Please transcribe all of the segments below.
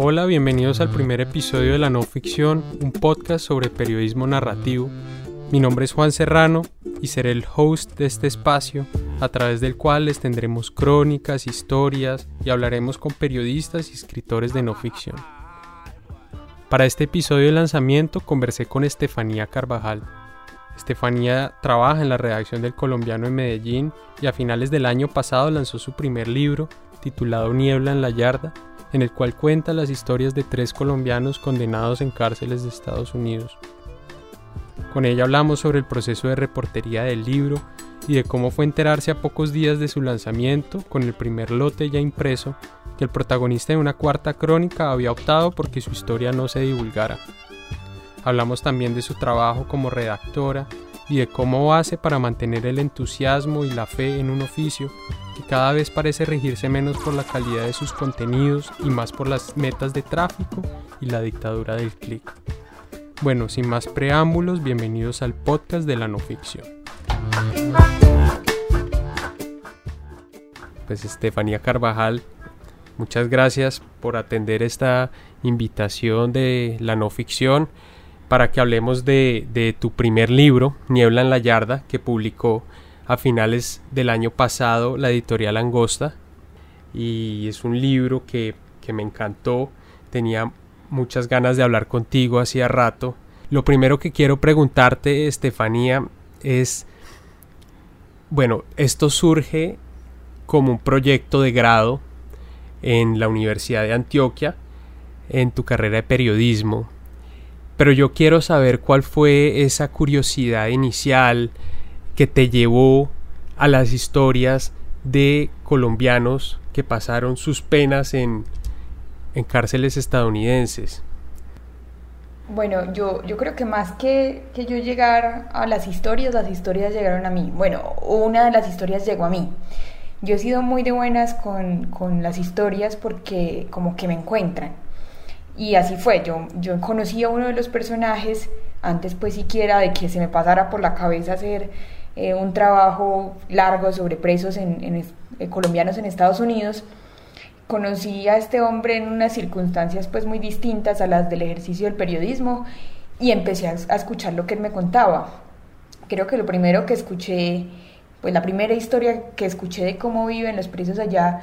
Hola, bienvenidos al primer episodio de La No Ficción, un podcast sobre periodismo narrativo. Mi nombre es Juan Serrano y seré el host de este espacio, a través del cual les tendremos crónicas, historias y hablaremos con periodistas y escritores de no ficción. Para este episodio de lanzamiento conversé con Estefanía Carvajal. Estefanía trabaja en la redacción del Colombiano en Medellín y a finales del año pasado lanzó su primer libro, titulado Niebla en la Yarda, en el cual cuenta las historias de tres colombianos condenados en cárceles de Estados Unidos. Con ella hablamos sobre el proceso de reportería del libro y de cómo fue enterarse a pocos días de su lanzamiento, con el primer lote ya impreso, que el protagonista de una cuarta crónica había optado porque su historia no se divulgara. Hablamos también de su trabajo como redactora y de cómo hace para mantener el entusiasmo y la fe en un oficio que cada vez parece regirse menos por la calidad de sus contenidos y más por las metas de tráfico y la dictadura del clic. Bueno, sin más preámbulos, bienvenidos al podcast de la no ficción. Pues Estefanía Carvajal, muchas gracias por atender esta invitación de la no ficción para que hablemos de, de tu primer libro, Niebla en la Yarda, que publicó a finales del año pasado la editorial Angosta. Y es un libro que, que me encantó, tenía muchas ganas de hablar contigo hacía rato. Lo primero que quiero preguntarte, Estefanía, es, bueno, esto surge como un proyecto de grado en la Universidad de Antioquia, en tu carrera de periodismo, pero yo quiero saber cuál fue esa curiosidad inicial que te llevó a las historias de colombianos que pasaron sus penas en, en cárceles estadounidenses. Bueno, yo, yo creo que más que, que yo llegar a las historias, las historias llegaron a mí. Bueno, una de las historias llegó a mí. Yo he sido muy de buenas con, con las historias porque como que me encuentran. Y así fue, yo, yo conocí a uno de los personajes antes pues siquiera de que se me pasara por la cabeza hacer eh, un trabajo largo sobre presos eh, colombianos en Estados Unidos. Conocí a este hombre en unas circunstancias pues muy distintas a las del ejercicio del periodismo y empecé a, escuchar lo que él me contaba. Creo que lo primero que escuché, pues la primera historia que escuché de cómo viven los presos allá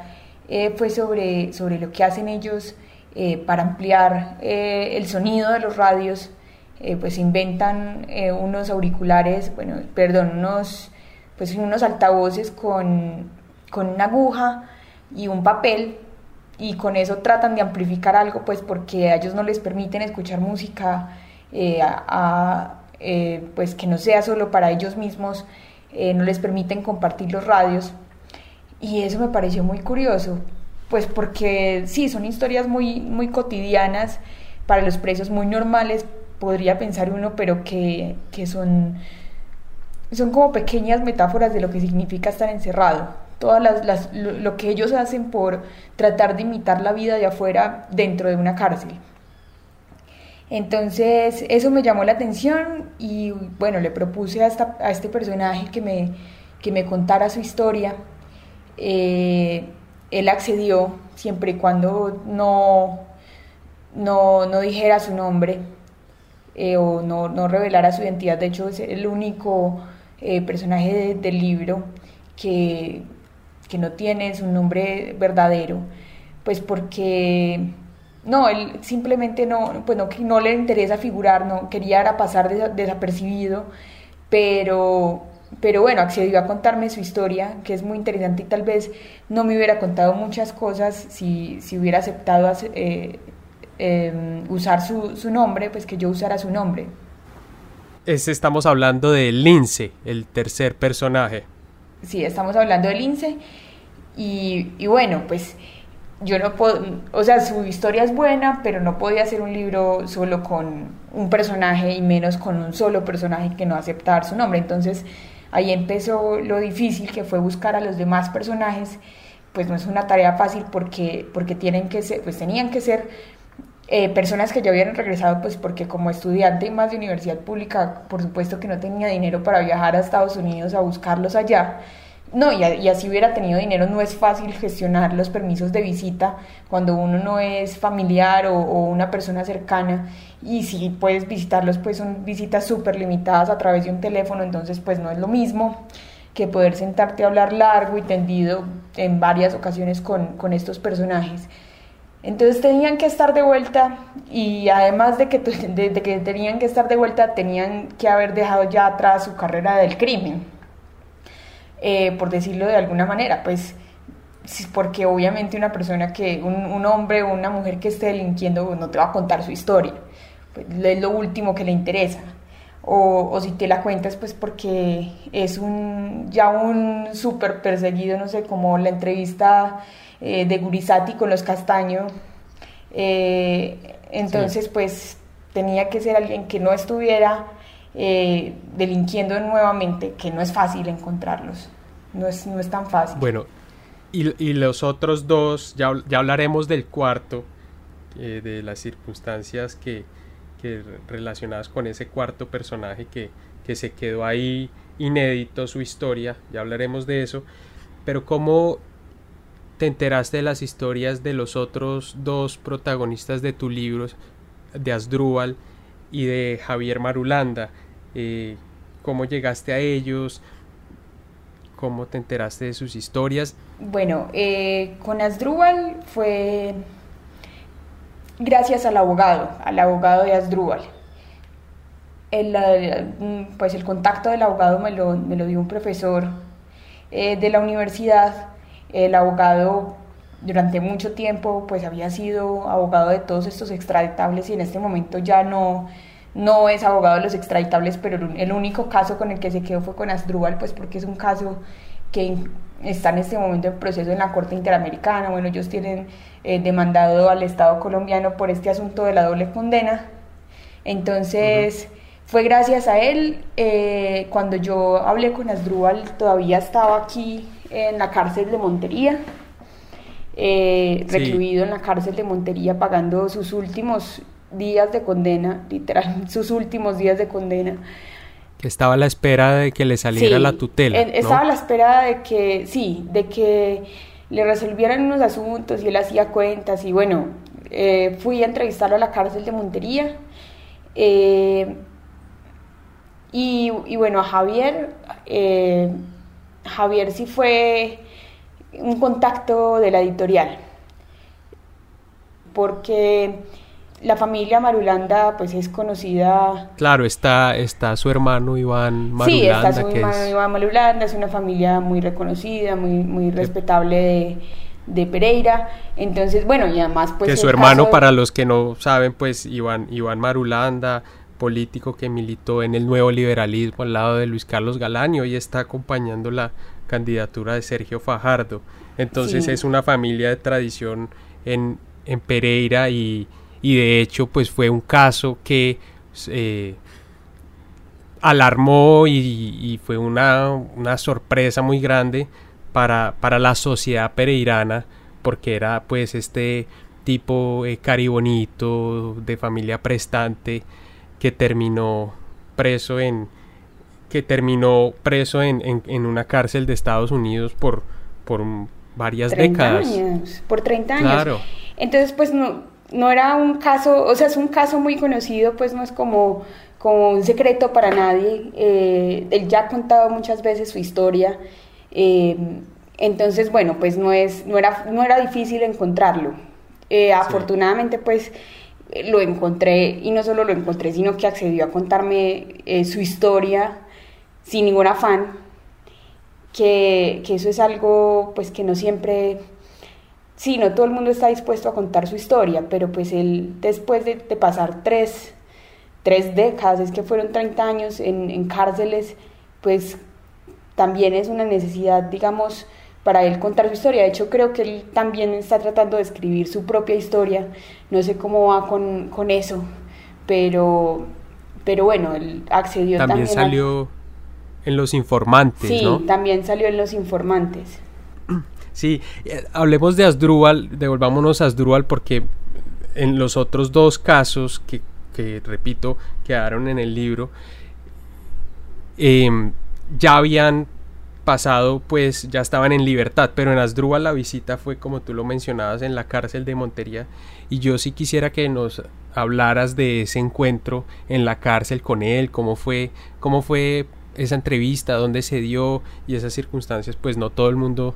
eh, fue sobre, sobre lo que hacen ellos eh, para ampliar eh, el sonido de los radios, eh, pues inventan unos auriculares, bueno, perdón, unos, pues unos altavoces con, con una aguja y un papel y con eso tratan de amplificar algo, pues porque a ellos no les permiten escuchar música, pues que no sea solo para ellos mismos, no les permiten compartir los radios. Y eso me pareció muy curioso, pues porque sí, son historias muy, muy cotidianas, para los presos muy normales, podría pensar uno, pero que, son, son como pequeñas metáforas de lo que significa estar encerrado. Todas las, lo, que ellos hacen por tratar de imitar la vida de afuera dentro de una cárcel. Entonces eso me llamó la atención y bueno, le propuse a, a este personaje que me, que me contara su historia. Eh, él accedió siempre y cuando no, no, no dijera su nombre eh, o no, no, revelara su identidad. De hecho, es el único eh, personaje del libro que, que no tiene su nombre verdadero, pues porque no, él simplemente no, pues no, no le interesa figurar, no quería pasar desapercibido, pero, pero bueno, accedió a contarme su historia, que es muy interesante y tal vez no me hubiera contado muchas cosas si, si hubiera aceptado eh, em, usar su, su, nombre, pues que yo usara su nombre. estamos hablando de Lince, el tercer personaje. Sí, estamos hablando de Lince y, y bueno, pues yo no puedo, o sea, su historia es buena, pero no podía hacer un libro solo con un personaje y menos con un solo personaje que no aceptar su nombre. Entonces ahí empezó lo difícil que fue buscar a los demás personajes. Pues no es una tarea fácil porque, porque tienen que ser, pues tenían que ser eh, personas que ya habían regresado, pues porque como estudiante y más de universidad pública, por supuesto que no tenía dinero para viajar a Estados Unidos a buscarlos allá. No, y, así hubiera tenido dinero, no es fácil gestionar los permisos de visita cuando uno no es familiar o, una persona cercana y si puedes visitarlos, pues son visitas súper limitadas a través de un teléfono, entonces pues no es lo mismo que poder sentarte a hablar largo y tendido en varias ocasiones con, con estos personajes. Entonces tenían que estar de vuelta y además de que, de que tenían que estar de vuelta, tenían que haber dejado ya atrás su carrera del crimen eh, por decirlo de alguna manera, pues porque obviamente una persona que, un, hombre o una mujer que esté delinquiendo no te va a contar su historia, pues es lo último que le interesa. O, o si te la cuentas, pues porque es un, ya un súper perseguido, no sé, como la entrevista eh, de Gurizati con los Castaño. Eh, entonces, pues tenía que ser alguien que no estuviera eh, delinquiendo nuevamente, que no es fácil encontrarlos, no es, no es tan fácil. Bueno, y, y los otros dos, ya, ya hablaremos del cuarto, eh, de las circunstancias que, que, relacionadas con ese cuarto personaje que, que se quedó ahí inédito su historia, ya hablaremos de eso, pero ¿cómo te enteraste de las historias de los otros dos protagonistas de tu libro, de Asdrúbal y de Javier Marulanda? Eh, cómo llegaste a ellos, cómo te enteraste de sus historias. Bueno, eh, con Asdrúbal fue gracias al abogado, al abogado de Asdrúbal. El, pues el contacto del abogado me lo, me lo dio un profesor eh, de la universidad. El abogado durante mucho tiempo pues había sido abogado de todos estos extraditables y en este momento ya no, no es abogado de los extraditables, pero el único caso con el que se quedó fue con Asdrúbal, pues porque es un caso que está en este momento en proceso en la Corte Interamericana. Bueno, ellos tienen eh, demandado al Estado colombiano por este asunto de la doble condena. Entonces, fue gracias a él. Eh, cuando yo hablé con Asdrúbal, todavía estaba aquí en la cárcel de Montería. Eh, recluido en la cárcel de Montería pagando sus últimos días de condena, literal, sus últimos días de condena. Estaba a la espera de que le saliera la tutela. Estaba a la espera de que, sí, de que le resolvieran unos asuntos y él hacía cuentas y bueno, eh, fui a entrevistarlo a la cárcel de Montería. Eh, y, y, bueno, a Javier, eh, Javier sí fue un contacto de la editorial, porque la familia Marulanda pues es conocida. Claro, está, está su hermano Iván Marulanda. Sí, está su hermano Iván Marulanda, es una familia muy reconocida, muy, muy respetable de, Pereira. Entonces, bueno, y además pues... Que su hermano, para los que no saben, pues Iván, Iván Marulanda, político que militó en el nuevo liberalismo al lado de Luis Carlos Galán y hoy está acompañando la candidatura de Sergio Fajardo. Entonces es una familia de tradición en, en Pereira y y de hecho pues fue un caso que eh, alarmó y, fue una, sorpresa muy grande para, para, la sociedad pereirana porque era pues este tipo eh, caribonito de familia prestante que terminó preso en que terminó preso en, en, una cárcel de Estados Unidos por, por varias décadas. Años, por 30 años. Claro. Entonces, pues no, no era un caso, o sea, es un caso muy conocido, pues no es como, como un secreto para nadie. Eh, él ya ha contado muchas veces su historia. Eh, Entonces, bueno, pues no, es, no, era, no era difícil encontrarlo. Eh, afortunadamente, pues lo encontré y no solo lo encontré, sino que accedió a contarme su historia sin ningún afán, que, que, eso es algo pues que no siempre, sí, no todo el mundo está dispuesto a contar su historia, pero pues él después de, de pasar tres, tres, décadas, es que fueron 30 años en, en cárceles, pues también es una necesidad, digamos, para él contar su historia. De hecho, creo que él también está tratando de escribir su propia historia. No sé cómo va con, con eso, pero, pero bueno, él accedió también. También salió en Los Informantes, sí, también salió en Los Informantes. Sí, eh, hablemos de Asdrúbal, devolvámonos a Asdrúbal porque en los otros dos casos que, que repito, quedaron en el libro, eh, ya habían pasado pues ya estaban en libertad, pero en Asdrúbal la visita fue como tú lo mencionabas en la cárcel de Montería. Y yo sí quisiera que nos hablaras de ese encuentro en la cárcel con él, cómo fue, cómo fue esa entrevista, dónde se dio y esas circunstancias, pues no todo el mundo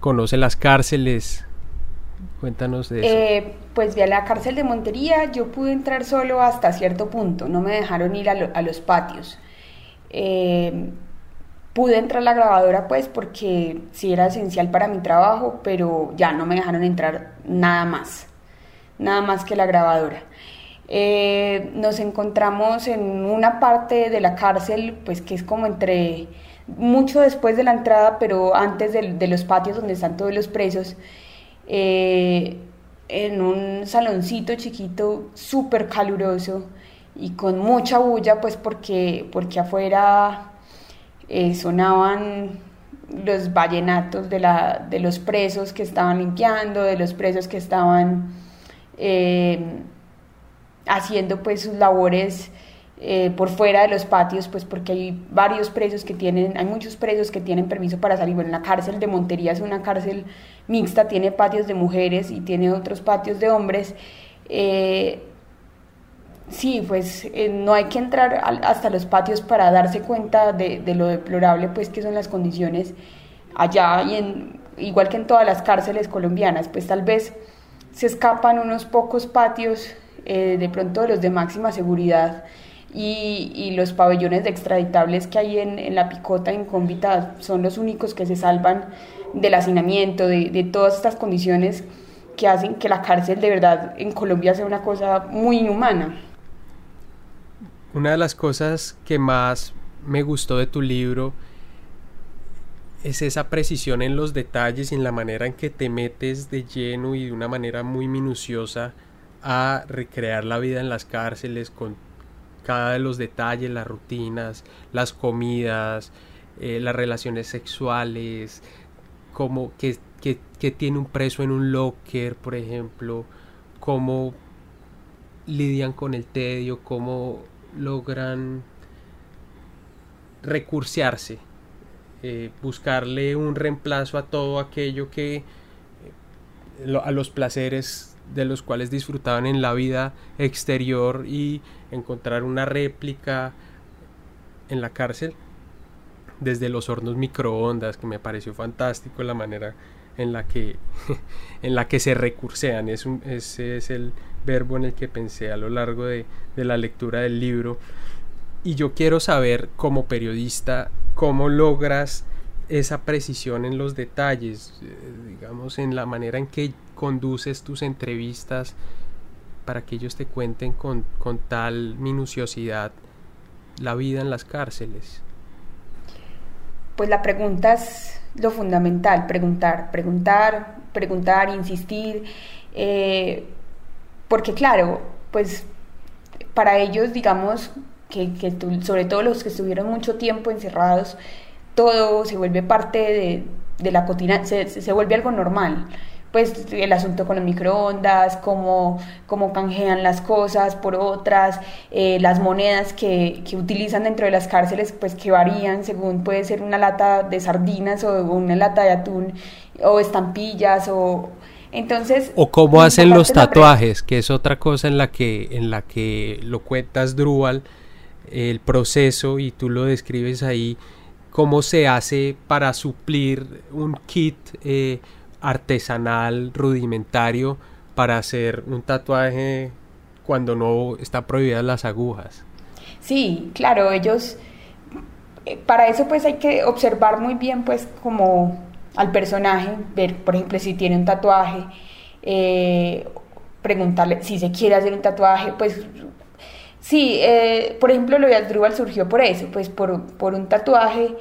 conoce las cárceles. Cuéntanos de eso. Eh, pues vi a la cárcel de Montería, yo pude entrar solo hasta cierto punto, no me dejaron ir a, a los patios. Eh, Pude entrar a la grabadora pues porque sí era esencial para mi trabajo, pero ya no me dejaron entrar nada más, nada más que la grabadora. Eh, nos encontramos en una parte de la cárcel, pues que es como entre, mucho después de la entrada, pero antes de, los patios donde están todos los presos, eh, en un saloncito chiquito, súper caluroso y con mucha bulla, pues porque, porque afuera eh, sonaban los vallenatos de, la, de los presos que estaban limpiando, de los presos que estaban eh, haciendo pues sus labores eh, por fuera de los patios, pues porque hay varios presos que tienen, hay muchos presos que tienen permiso para salir. Bueno, la cárcel de Montería es una cárcel mixta, tiene patios de mujeres y tiene otros patios de hombres. Sí, pues eh, no hay que entrar hasta los patios para darse cuenta de, lo deplorable pues que son las condiciones allá y en, igual que en todas las cárceles colombianas, pues tal vez se escapan unos pocos patios eh, de pronto de los de máxima seguridad y, los pabellones de extraditables que hay en, la picota en Cómbita son los únicos que se salvan del hacinamiento, de, de todas estas condiciones que hacen que la cárcel de verdad en Colombia sea una cosa muy inhumana. Una de las cosas que más me gustó de tu libro es esa precisión en los detalles y en la manera en que te metes de lleno y de una manera muy minuciosa a recrear la vida en las cárceles con cada de los detalles, las rutinas, las comidas, eh, las relaciones sexuales, como que, que, tiene un preso en un locker, por ejemplo, cómo lidian con el tedio, cómo logran recursearse, eh, buscarle un reemplazo a todo aquello que eh, a los placeres de los cuales disfrutaban en la vida exterior y encontrar una réplica en la cárcel desde los hornos microondas que me pareció fantástico la manera en la que en la que se recursean es ese es el verbo en el que pensé a lo largo de, la lectura del libro. Y yo quiero saber, como periodista, cómo logras esa precisión en los detalles, eh, digamos, en la manera en que conduces tus entrevistas para que ellos te cuenten con, con tal minuciosidad la vida en las cárceles. Pues la pregunta es lo fundamental, preguntar, preguntar, preguntar, insistir. Eh, porque claro, pues para ellos, digamos, que, sobre todo los que estuvieron mucho tiempo encerrados, todo se vuelve parte de, la cotidiana, se, vuelve algo normal. Pues el asunto con los microondas, cómo, cómo canjean las cosas por otras, eh, las monedas que, que, utilizan dentro de las cárceles, pues que varían según puede ser una lata de sardinas o una lata de atún o estampillas o, entonces, o cómo hacen los tatuajes, que es otra cosa en la que en la que lo cuentas Drúbal, el proceso y tú lo describes ahí cómo se hace para suplir un kit eh, artesanal rudimentario para hacer un tatuaje cuando no está prohibidas las agujas. Sí, claro, ellos eh, para eso pues hay que observar muy bien pues como al personaje, ver por ejemplo si tiene un tatuaje, eh, preguntarle si se quiere hacer un tatuaje, pues sí, eh, por ejemplo lo de Asdrúbal surgió por eso, pues por, por un tatuaje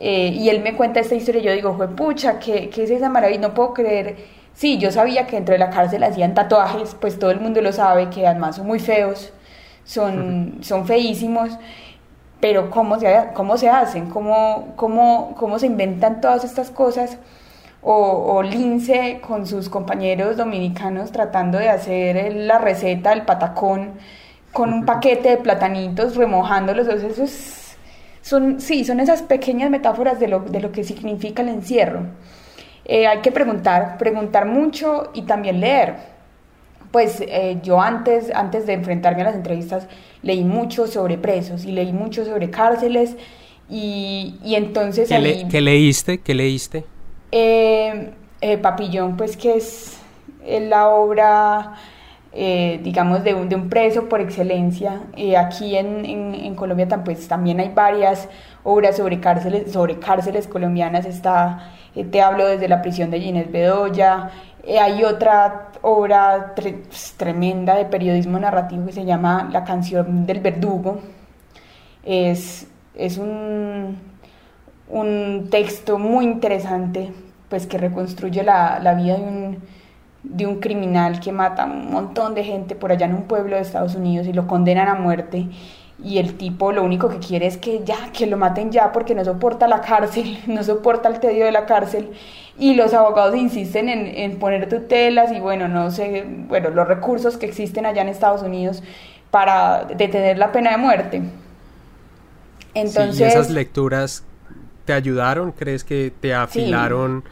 y él me cuenta esta historia y yo digo, pucha, ¿qué, ¿qué es esa maravilla? No puedo creer, sí, yo sabía que dentro de la cárcel hacían tatuajes, pues todo el mundo lo sabe, que además son muy feos, son, son feísimos pero ¿cómo se, cómo se hacen? ¿Cómo, cómo, cómo se inventan todas estas cosas? O, o, Lince con sus compañeros dominicanos tratando de hacer la receta del patacón con un paquete de platanitos remojándolos. Eso son, sí, son esas pequeñas metáforas de lo, de lo que significa el encierro. Eh, hay que preguntar, preguntar mucho y también leer pues eh, yo antes, antes de enfrentarme a las entrevistas leí mucho sobre presos y leí mucho sobre cárceles y, y entonces... ¿Qué, leíste? ¿Qué leíste? Eh, eh, Papillón, pues que es la obra, digamos, de un, de un, preso por excelencia. aquí en, en, Colombia pues, también hay varias obras sobre cárceles, sobre cárceles colombianas. Está, te hablo desde la prisión de Ginés Bedoya, eh, hay otra obra pues, tremenda de periodismo narrativo que se llama La canción del verdugo. Es, es un, un, texto muy interesante pues, que reconstruye la, la vida de un, de un criminal que mata a un montón de gente por allá en un pueblo de Estados Unidos y lo condenan a muerte y el tipo lo único que quiere es que ya, que lo maten ya porque no soporta la cárcel, no soporta el tedio de la cárcel y los abogados insisten en, en poner tutelas y bueno, no sé, bueno, los recursos que existen allá en Estados Unidos para detener la pena de muerte. Entonces, ¿Y esas lecturas te ayudaron? ¿Crees que te afilaron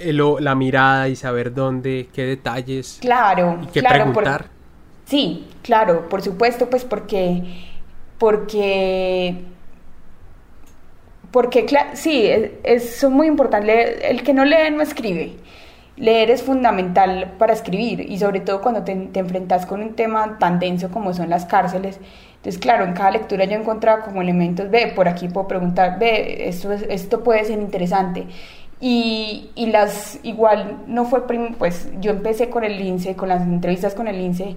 la mirada y saber dónde, qué detalles? Claro, y qué claro, preguntar. sí, claro, por supuesto, pues porque porque porque sí, es, muy importante. El que no lee no escribe. Leer es fundamental para escribir y sobre todo cuando te, te, enfrentas con un tema tan denso como son las cárceles. Entonces, claro, en cada lectura yo encontraba como elementos, ve, por aquí puedo preguntar, ve, esto, esto puede ser interesante. Y, y las, igual, no fue, pues yo empecé con el lince, con las entrevistas con el lince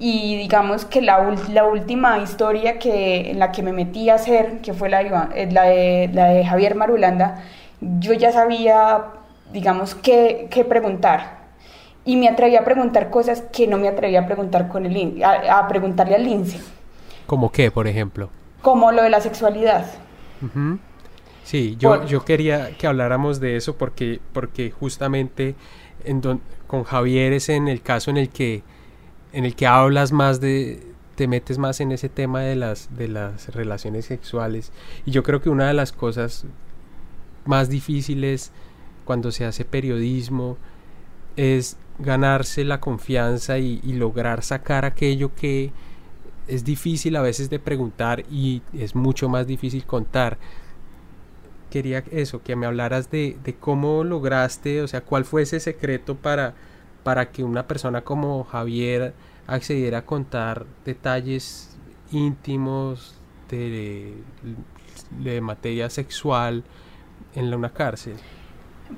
y digamos que la, la, última historia que, en la que me metí a hacer, que fue la, eh, la, de, la de Javier Marulanda, yo ya sabía, digamos, qué, qué, preguntar. Y me atreví a preguntar cosas que no me atreví a preguntar con el a, preguntarle al lince. ¿Como qué, por ejemplo? Como lo de la sexualidad. Sí, yo, yo quería que habláramos de eso porque, porque justamente en con Javier es en el caso en el que en el que hablas más de te metes más en ese tema de las de las relaciones sexuales. Y yo creo que una de las cosas más difíciles cuando se hace periodismo es ganarse la confianza y, lograr sacar aquello que es difícil a veces de preguntar y es mucho más difícil contar quería eso que me hablaras de, de cómo lograste o sea cuál fue ese secreto para para que una persona como Javier accediera a contar detalles íntimos de, de materia sexual en una cárcel?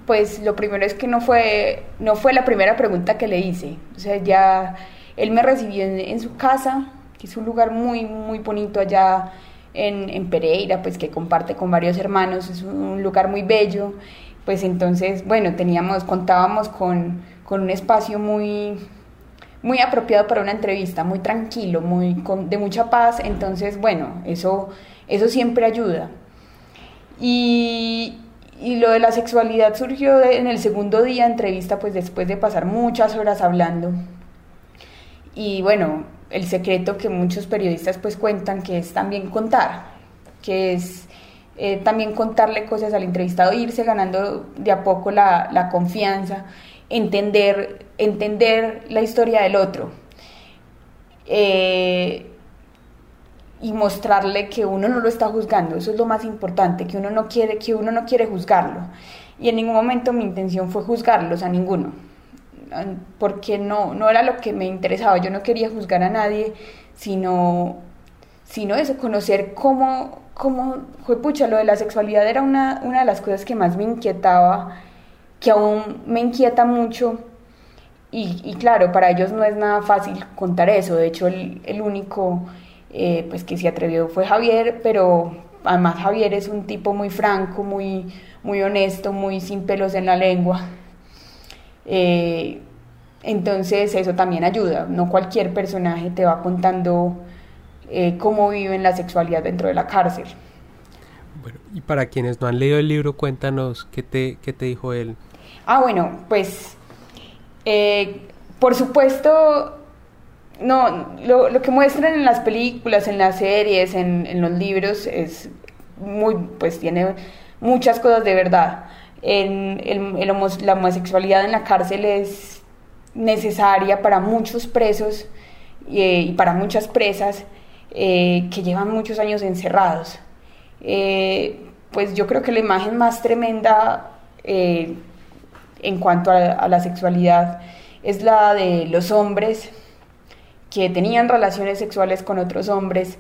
Pues lo primero es que no fue, no fue la primera pregunta que le hice. O sea, ya él me recibió en, su casa, que es un lugar muy, muy bonito allá en, en, Pereira, pues que comparte con varios hermanos, es un lugar muy bello. Pues entonces, bueno, teníamos, contábamos con con un espacio muy, muy apropiado para una entrevista, muy tranquilo, muy de mucha paz, entonces bueno, eso, eso siempre ayuda. Y, y lo de la sexualidad surgió en el segundo día de entrevista, pues después de pasar muchas horas hablando. Y bueno, el secreto que muchos periodistas pues cuentan, que es también contar, que es eh, también contarle cosas al entrevistado, irse ganando de a poco la, la confianza entender, entender la historia del otro. Eh, y mostrarle que uno no lo está juzgando, eso es lo más importante, que uno no quiere, que uno no quiere juzgarlo. Y en ningún momento mi intención fue juzgarlos a ninguno, porque no, no era lo que me interesaba, yo no quería juzgar a nadie, sino, sino eso, conocer cómo, cómo pucha, lo de la sexualidad era una, una de las cosas que más me inquietaba, que aún me inquieta mucho. Y, claro, para ellos no es nada fácil contar eso. De hecho, el, el único eh, pues que se atrevió fue Javier, pero además Javier es un tipo muy franco, muy, muy honesto, muy sin pelos en la lengua. Eh, entonces eso también ayuda, no cualquier personaje te va contando eh, cómo viven la sexualidad dentro de la cárcel. Bueno, y para quienes no han leído el libro, cuéntanos qué te, qué te dijo él. Ah, bueno, pues por supuesto no, lo, lo, que muestran en las películas, en las series, en, los libros es muy, pues tiene muchas cosas de verdad. La homosexualidad en la cárcel es necesaria para muchos presos eh, y para muchas presas eh, que llevan muchos años encerrados. Eh, pues yo creo que la imagen más tremenda en cuanto a la sexualidad es la de los hombres que tenían relaciones sexuales con otros hombres,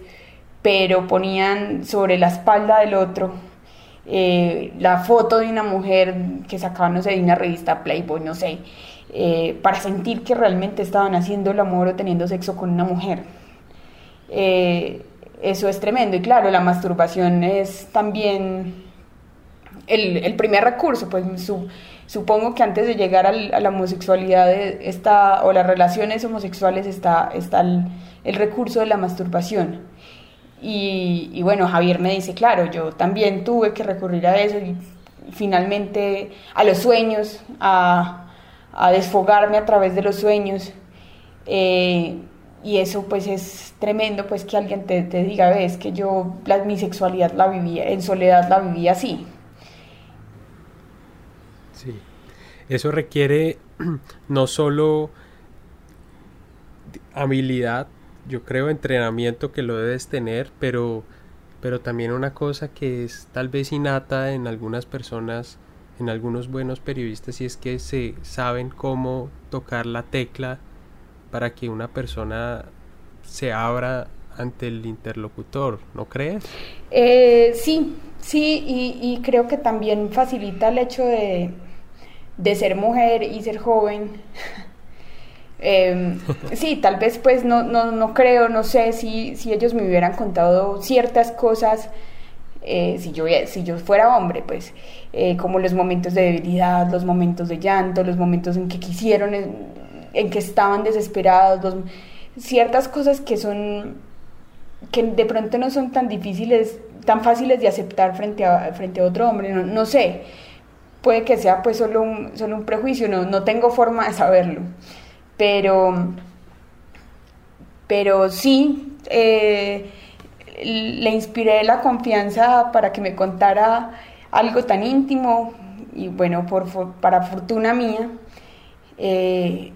pero ponían sobre la espalda del otro eh, la foto de una mujer que sacaban, no sé, de una revista Playboy, no sé, eh, para sentir que realmente estaban haciendo el amor o teniendo sexo con una mujer. Eh, eso es tremendo. Y claro, la masturbación es también el, primer recurso, pues su, supongo que antes de llegar a la homosexualidad está, o las relaciones homosexuales está, está el, recurso de la masturbación. Y, bueno, Javier me dice, claro, yo también tuve que recurrir a eso y finalmente a los sueños, a, desfogarme a través de los sueños. Eh, y eso pues es tremendo, pues que alguien te, diga, ves que yo mi sexualidad la vivía, en soledad la vivía así. Sí. Eso requiere no solo habilidad, yo creo entrenamiento que lo debes tener, pero, pero también una cosa que es tal vez innata en algunas personas, en algunos buenos periodistas, y es que se saben cómo tocar la tecla para que una persona se abra ante el interlocutor, ¿no crees? Eh, sí, sí, y creo que también facilita el hecho de, de ser mujer y ser joven. Em, sí, tal vez pues no, no, no creo, no sé si, si, ellos me hubieran contado ciertas cosas, eh, si, yo, si yo fuera hombre, pues eh, como los momentos de debilidad, los momentos de llanto, los momentos en que quisieron, en, que estaban desesperados, ciertas cosas que son, que de pronto no son tan difíciles, tan fáciles de aceptar frente a, frente a otro hombre, no, no sé. Puede que sea pues solo un, solo un prejuicio, no, no tengo forma de saberlo, pero, pero sí, eh, le inspiré la confianza para que me contara algo tan íntimo y bueno, por, para fortuna mía, eh,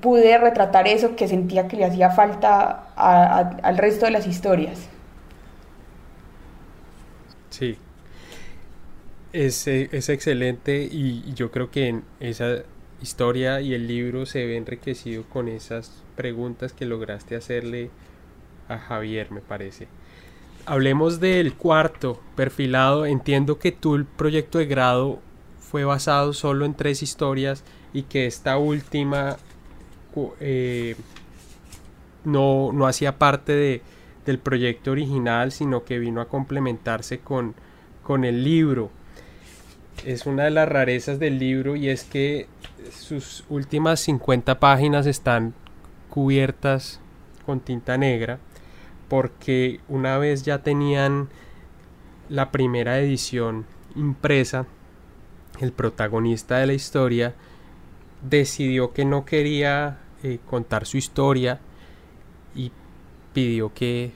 pude retratar eso que sentía que le hacía falta al resto de las historias. Sí, es, es excelente y, yo creo que en esa historia y el libro se ve enriquecido con esas preguntas que lograste hacerle a Javier, me parece. Hablemos del cuarto perfilado. Entiendo que tú el proyecto de grado fue basado solo en tres historias y que esta última eh, no, no hacía parte de, del proyecto original, sino que vino a complementarse con, con el libro es una de las rarezas del libro y es que sus últimas 50 páginas están cubiertas con tinta negra porque una vez ya tenían la primera edición impresa, el protagonista de la historia decidió que no quería eh, contar su historia y pidió que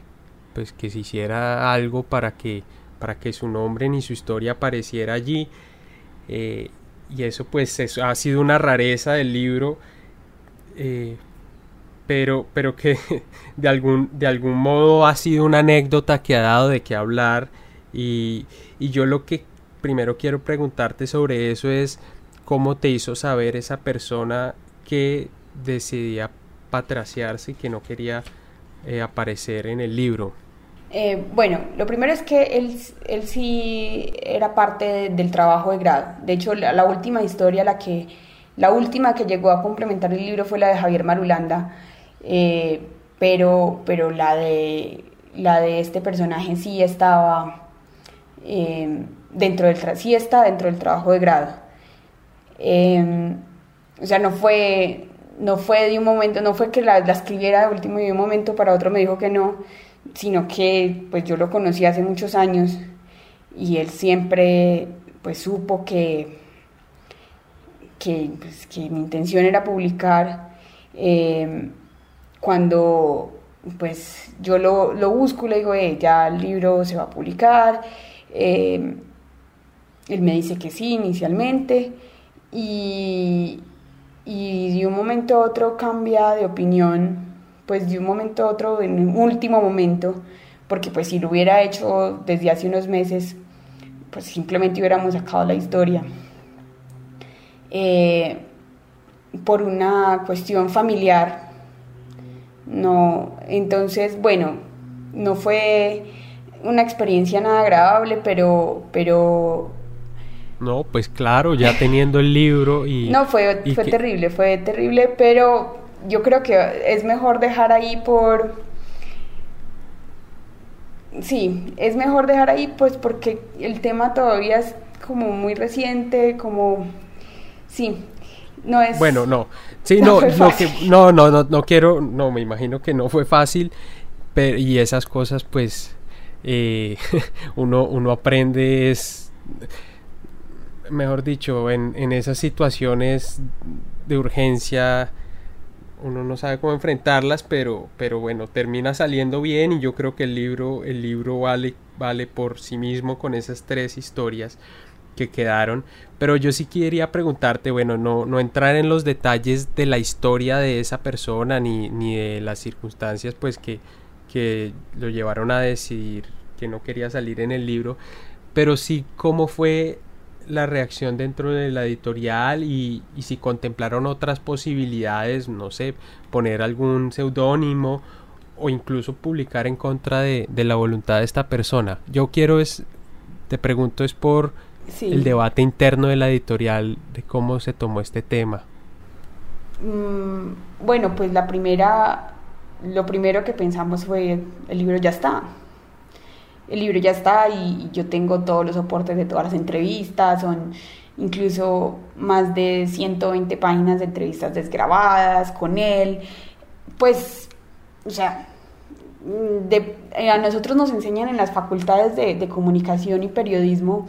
pues que se hiciera algo para que para que su nombre ni su historia apareciera allí eh, y eso pues ha sido una rareza del libro. Eh, pero, pero que de algún, de algún modo ha sido una anécdota que ha dado de qué hablar y, y yo lo que primero quiero preguntarte sobre eso es cómo te hizo saber esa persona que decidía patraciarse y que no quería eh, aparecer en el libro. Eh, bueno, lo primero es que él, él sí era parte del trabajo de grado. De hecho, la, última historia, la, que, la última que llegó a complementar el libro fue la de Javier Marulanda, eh, pero, pero la, de, la de este personaje sí estaba dentro del sí está dentro del trabajo de grado. o sea, no fue, no fue de un momento, no fue que la, escribiera de último y de un momento para otro me dijo que no, sino que pues yo lo conocí hace muchos años y él siempre pues supo que, que, pues, mi intención era publicar. Em, cuando pues yo lo, lo busco, le digo, ya el libro se va a publicar. Em, él me dice que sí inicialmente y, y de un momento a otro cambia de opinión, pues de un momento a otro, en un último momento, porque pues si lo hubiera hecho desde hace unos meses, pues simplemente hubiéramos sacado la historia. Eh, por una cuestión familiar, no, entonces, bueno, no fue una experiencia nada agradable, pero, pero no, pues claro, ya teniendo el libro y... No, fue, fue terrible, fue terrible, pero yo creo que es mejor dejar ahí por... Sí, es mejor dejar ahí pues porque el tema todavía es como muy reciente, como... Sí, no es... Bueno, no. Sí, no, no, no, no, no, quiero, no, me imagino que no fue fácil, pero, y esas cosas pues eh, uno, uno aprende es mejor dicho, en, en esas situaciones de urgencia uno no sabe cómo enfrentarlas, pero, pero bueno, termina saliendo bien y yo creo que el libro, el libro vale, vale por sí mismo con esas tres historias que quedaron. Pero yo sí quería preguntarte, bueno, no, no entrar en los detalles de la historia de esa persona ni, ni de las circunstancias pues que, que lo llevaron a decidir que no quería salir en el libro, pero sí cómo fue la reacción dentro de la editorial y, si contemplaron otras posibilidades, no sé, poner algún seudónimo o incluso publicar en contra de, la voluntad de esta persona. Yo quiero es, te pregunto es por el debate interno de la editorial de cómo se tomó este tema. Mm, bueno, pues la primera, lo primero que pensamos fue el libro ya está, el libro ya está y, yo tengo todos los soportes de todas las entrevistas, son incluso más de 120 páginas de entrevistas desgrabadas con él. Pues, o sea, eh, a nosotros nos enseñan en las facultades de, de, comunicación y periodismo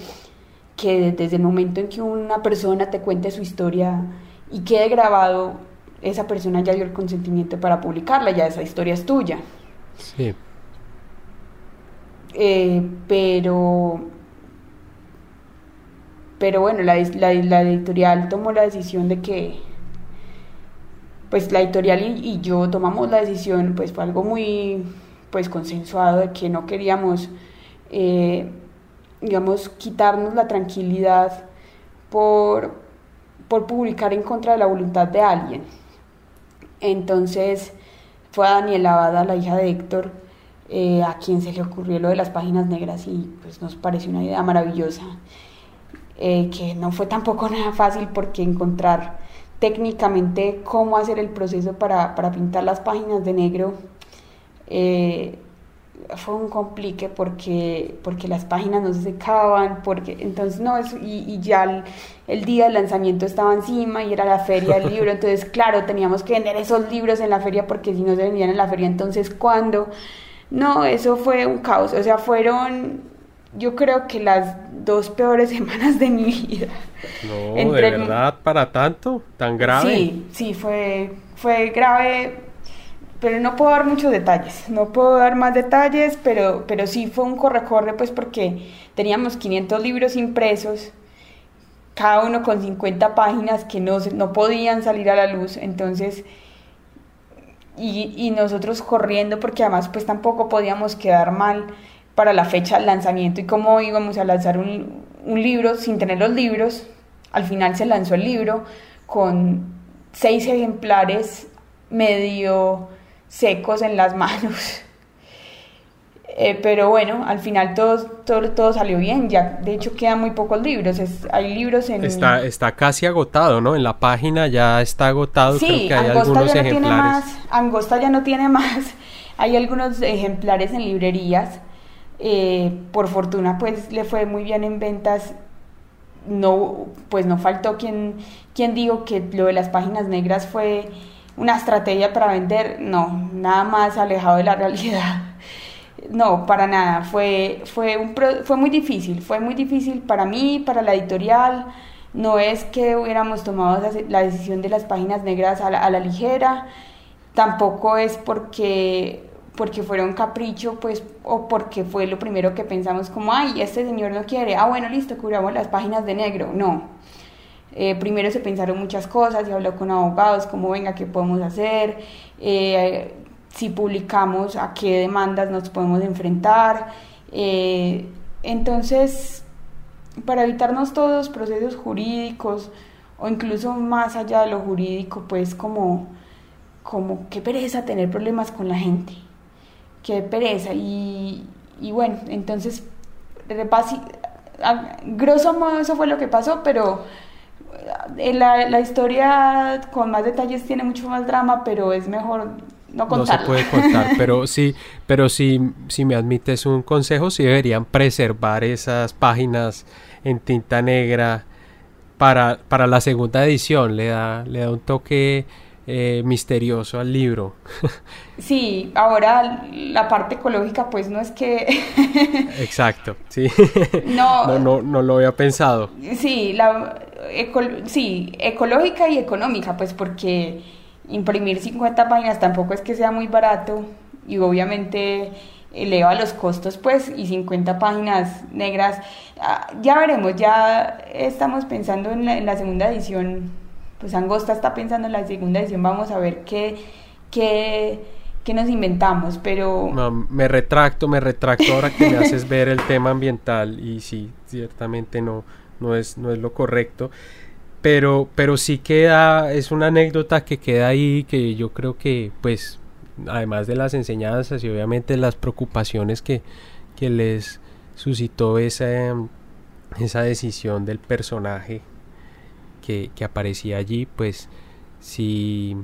que desde el momento en que una persona te cuente su historia y quede grabado, esa persona ya dio el consentimiento para publicarla, ya esa historia es tuya. Sí. Eh, pero, pero bueno, la, la, editorial tomó la decisión de que, pues la editorial y, yo tomamos la decisión, pues fue algo muy, pues consensuado de que no queríamos, eh, digamos, quitarnos la tranquilidad por, por publicar en contra de la voluntad de alguien. Entonces fue a Daniela Abada, la hija de Héctor, eh, a quien se le ocurrió lo de las páginas negras y pues nos pareció una idea maravillosa, eh, que no fue tampoco nada fácil porque encontrar técnicamente cómo hacer el proceso para, para pintar las páginas de negro eh, fue un complique porque, porque las páginas no se secaban, porque entonces no, eso, y, y ya el, el, día del lanzamiento estaba encima y era la feria del libro, entonces claro, teníamos que vender esos libros en la feria porque si no se vendían en la feria, entonces ¿cuándo? No, eso fue un caos. O sea, fueron, yo creo que las dos peores semanas de mi vida. No, de verdad, para tanto, tan grave. Sí, sí, fue, fue grave, pero no puedo dar muchos detalles. No puedo dar más detalles, pero, pero sí fue un corre-corre, pues porque teníamos 500 libros impresos, cada uno con 50 páginas que no, no podían salir a la luz. Entonces y, nosotros corriendo porque además pues tampoco podíamos quedar mal para la fecha del lanzamiento y cómo íbamos a lanzar un, un libro sin tener los libros. Al final se lanzó el libro con seis ejemplares medio secos en las manos. Eh, pero bueno, al final todo, todo, todo, salió bien. Ya, de hecho, quedan muy pocos libros. hay libros en. Está, está casi agotado, ¿no? En la página ya está agotado. Sí, Creo que hay Angosta ya no tiene más. Angosta ya no tiene más. Hay algunos ejemplares en librerías. Eh, por fortuna, pues le fue muy bien en ventas. No, pues no faltó quien, quien dijo que lo de las páginas negras fue una estrategia para vender. No, nada más alejado de la realidad. No, para nada. Fue, fue, fue muy difícil. Fue muy difícil para mí, para la editorial. No es que hubiéramos tomado la decisión de las páginas negras a la, ligera. Tampoco es porque porque fuera un capricho, pues, o porque fue lo primero que pensamos como, ay, este señor no quiere, ah, bueno, listo, cubramos las páginas de negro. No. Eh, primero se pensaron muchas cosas, se habló con abogados, como, venga, ¿qué podemos hacer? Eh, si publicamos a qué demandas nos podemos enfrentar. Eh, entonces, para evitarnos todos procesos jurídicos o incluso más allá de lo jurídico, pues como, como qué pereza tener problemas con la gente, qué pereza. Y, bueno, entonces, a grosso modo eso fue lo que pasó, pero eh, la historia con más detalles tiene mucho más drama, pero es mejor no, se puede contar, pero sí, pero si me admites un consejo, sí deberían preservar esas páginas en tinta negra para, para la segunda edición, le da, le da un toque eh, misterioso al libro. Sí, ahora la parte ecológica pues no es que... Exacto, sí. No, no, no, lo había pensado. Sí, la, sí, ecológica y económica, pues porque imprimir 50 páginas tampoco es que sea muy barato y obviamente eleva los costos pues y 50 páginas negras ah, ya veremos ya estamos pensando en la, segunda edición pues Angosta está pensando en la segunda edición vamos a ver qué qué, qué nos inventamos pero me retracto me retracto ahora que me haces ver el tema ambiental y sí ciertamente no no es no es lo correcto pero, pero sí queda, es una anécdota que queda ahí, que yo creo que, pues, además de las enseñanzas y obviamente las preocupaciones que, que les suscitó esa, esa decisión del personaje que, que aparecía allí, pues, sí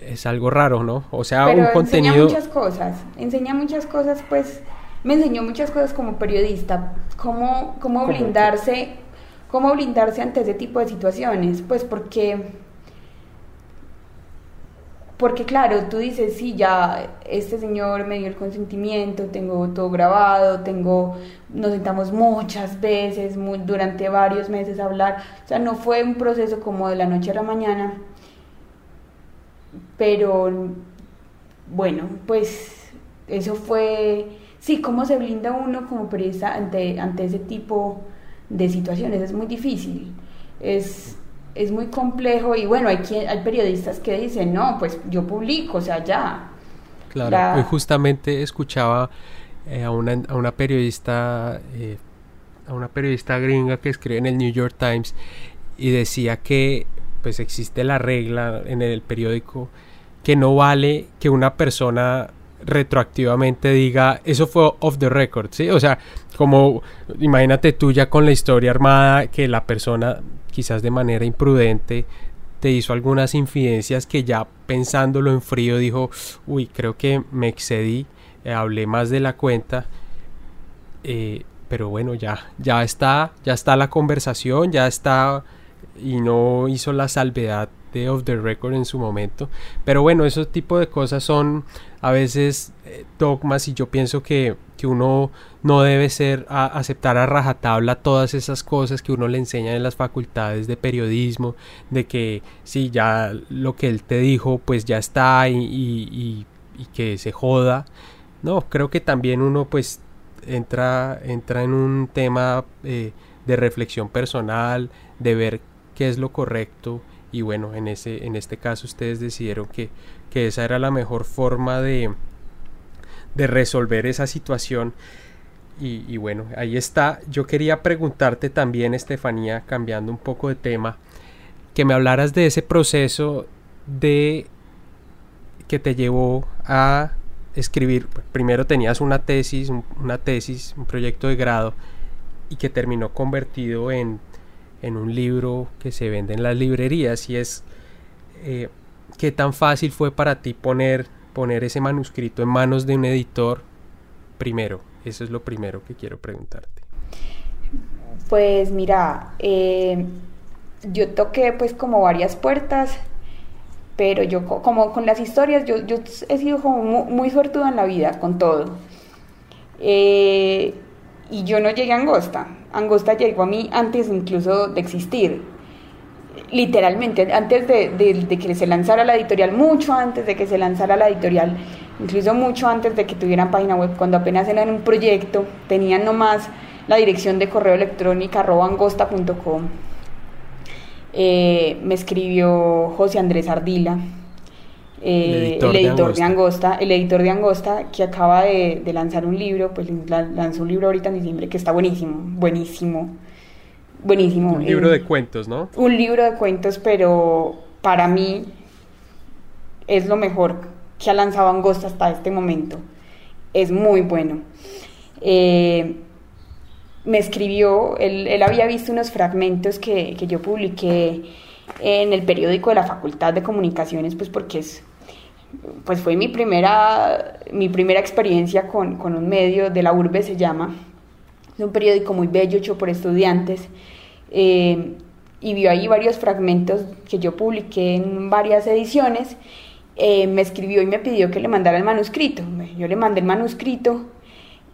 es algo raro, ¿no? O sea, un contenido... Enseña muchas cosas, enseña muchas cosas, pues, me enseñó muchas cosas como periodista, cómo, cómo blindarse ¿Cómo blindarse ante ese tipo de situaciones? Pues porque, porque claro, tú dices, sí, ya este señor me dio el consentimiento, tengo todo grabado, tengo, nos sentamos muchas veces, durante varios meses a hablar, o sea, no fue un proceso como de la noche a la mañana, pero bueno, pues eso fue, sí, cómo se blinda uno como periodista ante, ante ese tipo de de situaciones, es muy difícil, es, es muy complejo y bueno, hay, quien, hay periodistas que dicen, no, pues yo publico, o sea, ya. Claro, hoy justamente escuchaba eh, a, una, a, una, periodista, eh, a una periodista gringa que escribe en el New York Times y decía que pues existe la regla en el periódico que no vale que una persona retroactivamente diga eso fue off the record, ¿sí? O sea, como imagínate tú ya con la historia armada que la persona quizás de manera imprudente te hizo algunas infidencias que ya pensándolo en frío dijo, uy, creo que me excedí, eh, hablé más de la cuenta, eh, pero bueno, ya, ya está, ya está la conversación, ya está y no hizo la salvedad de off the record en su momento. Pero bueno, esos tipo de cosas son a veces eh, dogmas y yo pienso que, que, uno no debe ser a, aceptar a rajatabla todas esas cosas que uno le enseña en las facultades de periodismo, de que si ya lo que él te dijo pues ya está y, y, y, que se joda. No, creo que también uno pues entra, entra en un tema eh, de reflexión personal, de ver qué es lo correcto y bueno, en, ese, en este caso ustedes decidieron que, que esa era la mejor forma de, de resolver esa situación. Y, bueno, ahí está. Yo quería preguntarte también, Estefanía, cambiando un poco de tema, que me hablaras de ese proceso de que te llevó a escribir. Primero tenías una tesis, una tesis, un proyecto de grado, y que terminó convertido en, en un libro que se vende en las librerías. Y es eh, qué tan fácil fue para ti poner, poner ese manuscrito en manos de un editor primero. Eso es lo primero que quiero preguntarte. Pues mira, eh, yo toqué pues como varias puertas, pero yo como con las historias, yo, yo he sido como muy, muy suertuda en la vida con todo. Eh, y yo no llegué a Angosta. Angosta llegó a mí antes incluso de existir. Literalmente, antes de, de, que se lanzara la editorial, mucho antes de que se lanzara la editorial, incluso mucho antes de que tuvieran página web, cuando apenas eran un proyecto, tenían nomás la dirección de correo electrónico angosta.com. Eh, me escribió José Andrés Ardila, eh, el editor, de, Angosta. el editor de Angosta, que acaba de, lanzar un libro, pues lanzó un libro ahorita en diciembre que está buenísimo, buenísimo, buenísimo. Un libro de cuentos, ¿no? Un libro de cuentos, pero para mí es lo mejor que ha lanzado Angosta hasta este momento. Es muy bueno. Eh, me escribió, él, él, había visto unos fragmentos que, que yo publiqué en el periódico de la Facultad de Comunicaciones, pues porque es, pues fue mi primera, mi primera experiencia con, con un medio de la urbe, se llama, es un periódico muy bello hecho por estudiantes, eh, y vio ahí varios fragmentos que yo publiqué en varias ediciones, eh, me escribió y me pidió que le mandara el manuscrito, yo le mandé el manuscrito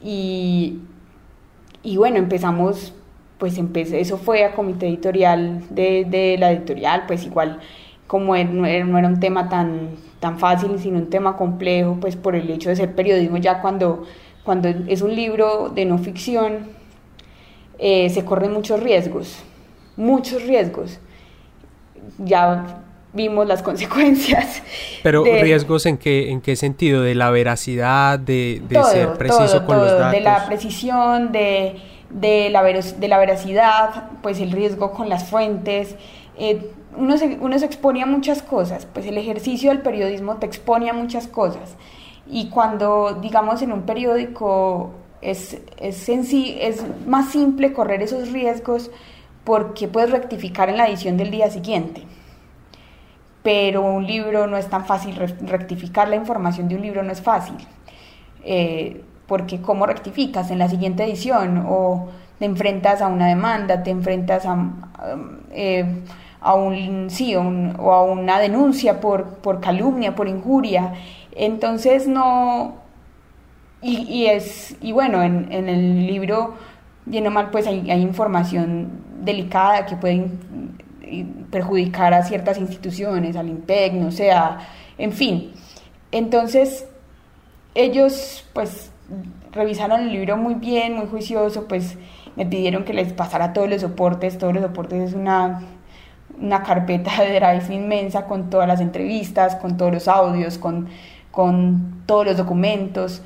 y, y bueno, empezamos pues empecé, eso fue a comité editorial de, de la editorial, pues igual como no era, un tema tan, tan fácil, sino un tema complejo, pues por el hecho de ser periodismo, ya cuando, cuando es un libro de no ficción, eh, se corren muchos riesgos, muchos riesgos. Ya vimos las consecuencias. Pero riesgos en qué, en qué sentido, de la veracidad, de, de ser preciso con los datos. De la precisión, de de la, de la veracidad, pues el riesgo con las fuentes. Eh, uno, se, uno se expone a muchas cosas, pues el ejercicio del periodismo te expone a muchas cosas. Y cuando, digamos, en un periódico es, es, es más simple correr esos riesgos porque puedes rectificar en la edición del día siguiente. Pero un libro no es tan fácil, rectificar la información de un libro no es fácil. Eh, porque ¿cómo rectificas en la siguiente edición? O te enfrentas a una demanda, te enfrentas a, eh, a un sí o a una denuncia por, por calumnia, por injuria. Entonces no... Y, es, y bueno, en, en, el libro, bien o mal, pues hay información delicada que puede perjudicar a ciertas instituciones, al IMPEC, no sea, en fin. Entonces, ellos pues revisaron el libro muy bien, muy juicioso, pues me pidieron que les pasara todos los soportes, todos los soportes es una, una carpeta de Drive inmensa con todas las entrevistas, con todos los audios, con, con todos los documentos.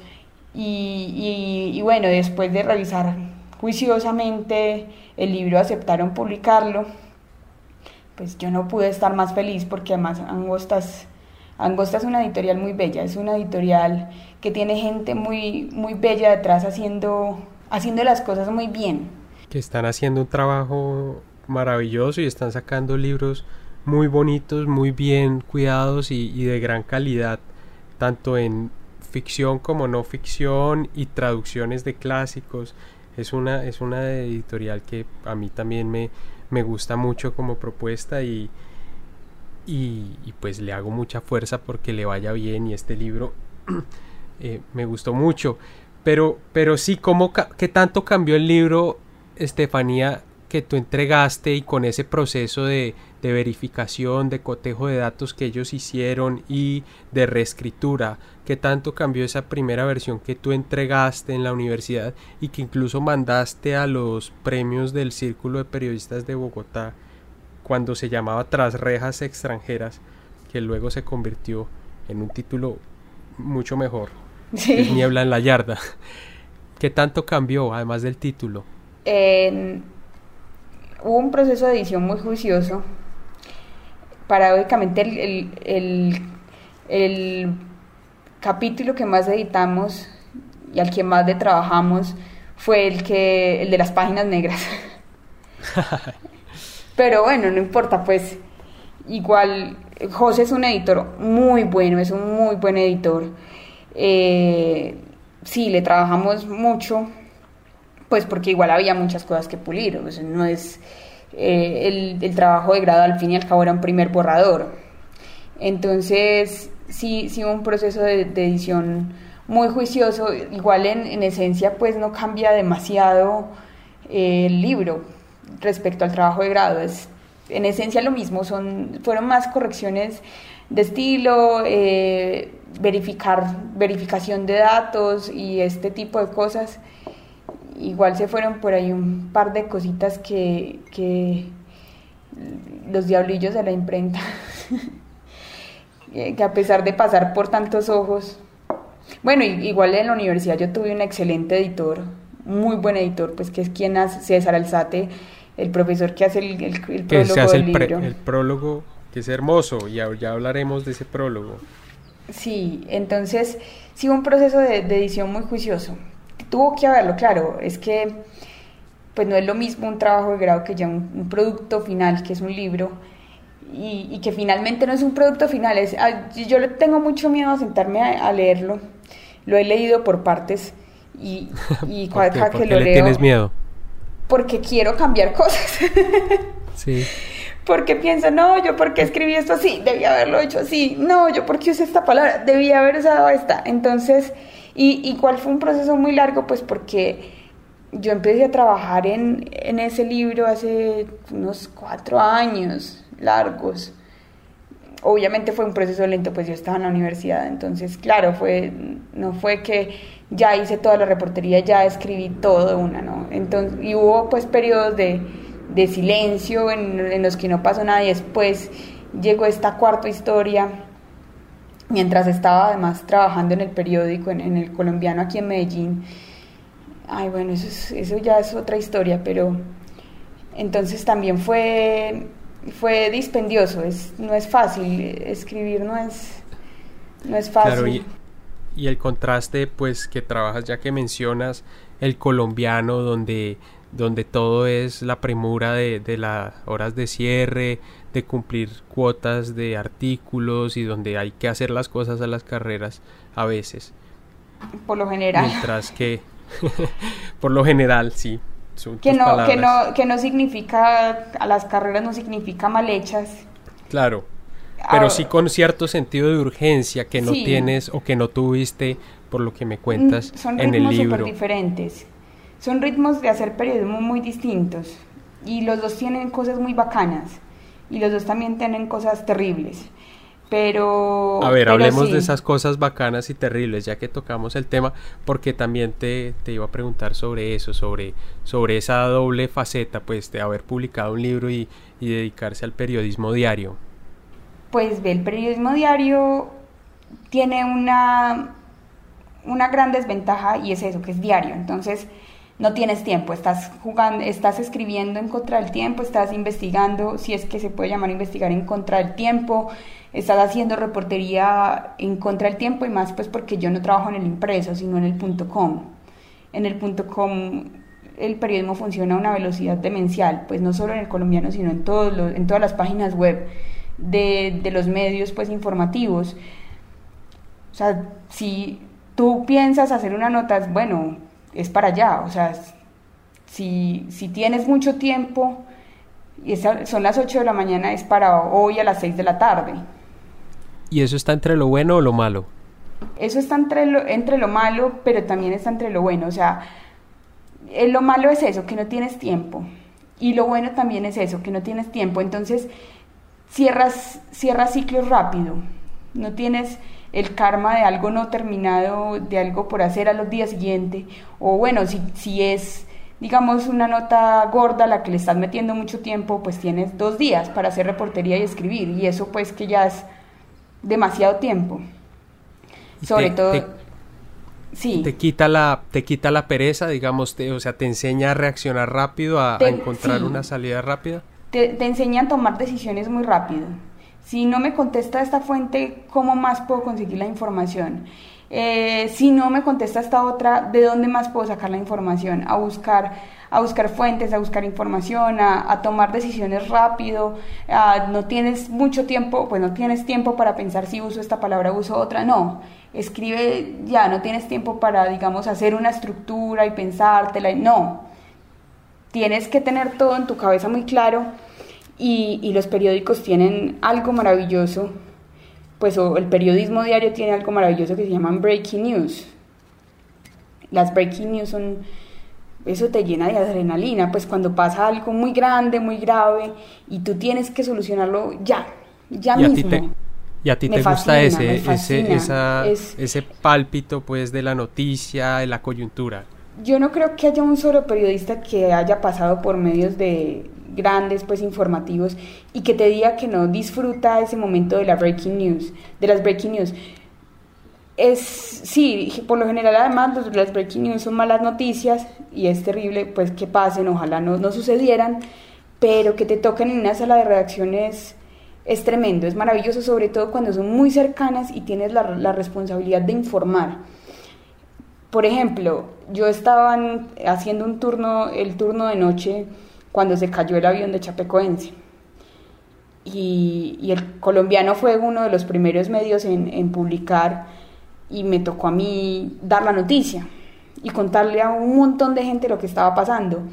Y, bueno, después de revisar juiciosamente el libro, aceptaron publicarlo. Pues yo no pude estar más feliz porque además Angostas Angosta es una editorial muy bella, es una editorial que tiene gente muy, muy bella detrás haciendo, haciendo las cosas muy bien. Que están haciendo un trabajo maravilloso y están sacando libros muy bonitos, muy bien cuidados y, de gran calidad, tanto en ficción como no ficción y traducciones de clásicos. Es una, es una editorial que a mí también me, me gusta mucho como propuesta y, y, pues le hago mucha fuerza porque le vaya bien y este libro eh, me gustó mucho. Pero, pero sí, ¿cómo, ¿qué tanto cambió el libro, Estefanía, que tú entregaste y con ese proceso de, de, verificación, de cotejo de datos que ellos hicieron y de reescritura? ¿Qué tanto cambió esa primera versión que tú entregaste en la universidad y que incluso mandaste a los premios del Círculo de Periodistas de Bogotá? cuando se llamaba Tras rejas extranjeras, que luego se convirtió en un título mucho mejor. Sí. Niebla en la yarda. ¿Qué tanto cambió, además del título? Hubo un proceso de edición muy juicioso. Paradójicamente, el, el, el, capítulo que más editamos y al que más le trabajamos fue el, que, el de las páginas negras. Pero bueno, no importa, pues igual José es un editor muy bueno, es un muy buen editor. Eh, sí, le trabajamos mucho, pues porque igual había muchas cosas que pulir, no es eh, el, trabajo de grado al fin y al cabo era un primer borrador. Entonces, sí, sí un proceso de, edición muy juicioso, igual en, esencia pues no cambia demasiado eh, el libro respecto al trabajo de grado, es en esencia lo mismo, son, fueron más correcciones de estilo, eh, verificar, verificación de datos y este tipo de cosas. Igual se fueron por ahí un par de cositas que, que los diablillos de la imprenta, que a pesar de pasar por tantos ojos, bueno, igual en la universidad yo tuve un excelente editor, muy buen editor, pues que es quien hace César Alzate, el profesor que hace el, el, prólogo del libro. el prólogo, que es hermoso, y ya, hablaremos de ese prólogo. Sí, entonces sí un proceso de, edición muy juicioso. Tuvo que haberlo, claro, es que pues no es lo mismo un trabajo de grado que ya un, producto final, que es un libro, y, que finalmente no es un producto final. Es, yo le tengo mucho miedo a sentarme a, leerlo, lo he leído por partes, y, y cada que lo le tienes miedo? porque quiero cambiar cosas. sí. Porque pienso, no, yo porque escribí esto así, debía haberlo hecho así, no, yo porque usé esta palabra, debía haber usado esta. Entonces, y, y cuál fue un proceso muy largo, pues porque yo empecé a trabajar en, en ese libro hace unos cuatro años largos. Obviamente fue un proceso lento, pues yo estaba en la universidad, entonces, claro, fue, no fue que ya hice toda la reportería, ya escribí todo una, ¿no? Entonces, y hubo pues periodos de, de silencio en, en, los que no pasó nada y después llegó esta cuarta historia, mientras estaba además trabajando en el periódico, en, en el colombiano aquí en Medellín. Ay, bueno, eso, eso ya es otra historia, pero entonces también fue, fue dispendioso, es, no es fácil, escribir no es, no es fácil y el contraste pues que trabajas ya que mencionas el colombiano donde donde todo es la premura de, de las horas de cierre, de cumplir cuotas de artículos y donde hay que hacer las cosas a las carreras a veces. Por lo general. Mientras que, por lo general, sí. Que no, que no, que no significa, a las carreras no significa mal hechas. Claro, pero sí con cierto sentido de urgencia que no tienes o que no tuviste por lo que me cuentas mm, Son en el libro. Son diferentes. Son ritmos de hacer periodismo muy distintos y los dos tienen cosas muy bacanas y los dos también tienen cosas terribles. Pero... A ver, hablemos de esas cosas bacanas y terribles, ya que tocamos el tema, porque también te, te, iba a preguntar sobre eso, sobre, sobre esa doble faceta, pues, de haber publicado un libro y, y dedicarse al periodismo diario pues ve el periodismo diario tiene una, una gran desventaja y es eso, que es diario. Entonces, no tienes tiempo, estás jugando, estás escribiendo en contra del tiempo, estás investigando, si es que se puede llamar investigar en contra del tiempo, estás haciendo reportería en contra del tiempo y más pues porque yo no trabajo en el impreso, sino en el punto com. En el punto com el periodismo funciona a una velocidad demencial, pues no solo en el colombiano, sino en, todos en todas las páginas web de, de los medios pues informativos. O sea, si tú piensas hacer una nota, bueno, es para allá, o sea, si, si tienes mucho tiempo, y son las 8 de la mañana, es para hoy a las 6 de la tarde. ¿Y eso está entre lo bueno o lo malo? Eso está entre lo, entre lo malo, pero también está entre lo bueno. O sea, eh, lo malo es eso, que no tienes tiempo. Y lo bueno también es eso, que no tienes tiempo. Entonces, cierras, cierras ciclos rápido, no tienes el karma de algo no terminado, de algo por hacer a los días siguientes, o bueno, si, si es digamos, una nota gorda la que le estás metiendo mucho tiempo, pues tienes dos días para hacer reportería y escribir, y eso pues que ya es demasiado tiempo. Sobre todo... Te, sí. Te quita, la, te quita la pereza, digamos, o sea, te enseña a reaccionar rápido, a, encontrar una salida rápida. Te, te enseña a tomar decisiones muy rápido. Si no me contesta esta fuente, ¿cómo más puedo conseguir la información? Eh, si no me contesta esta otra, ¿de dónde más puedo sacar la información? A buscar, a buscar fuentes, a buscar información, a, tomar decisiones rápido. no tienes mucho tiempo, pues no tienes tiempo para pensar si uso esta palabra o uso otra. No, escribe ya, no tienes tiempo para, digamos, hacer una estructura y pensártela. No, tienes que tener todo en tu cabeza muy claro y, y los periódicos tienen algo maravilloso pues el periodismo diario tiene algo maravilloso que se llaman breaking news. Las breaking news son, eso te llena de adrenalina, pues cuando pasa algo muy grande, muy grave, y tú tienes que solucionarlo ya, ya mismo. ¿Y a ti te gusta ese, ese, ese pálpito pues de la noticia, de la coyuntura? Yo no creo que haya un solo periodista que haya pasado por medios de, grandes, pues informativos, y que te diga que no disfruta ese momento de la breaking news, de las breaking news. Es, sí, por lo general además los, las breaking news son malas noticias y es terrible pues que pasen, ojalá no, no sucedieran, pero que te toquen en una sala de redacciones es tremendo, es maravilloso, sobre todo cuando son muy cercanas y tienes la, la responsabilidad de informar. Por ejemplo, yo estaba haciendo un turno, el turno de noche cuando se cayó el avión de Chapecoense. Y, el colombiano fue uno de los primeros medios en, publicar y me tocó a mí dar la noticia y contarle a un montón de gente lo que estaba pasando.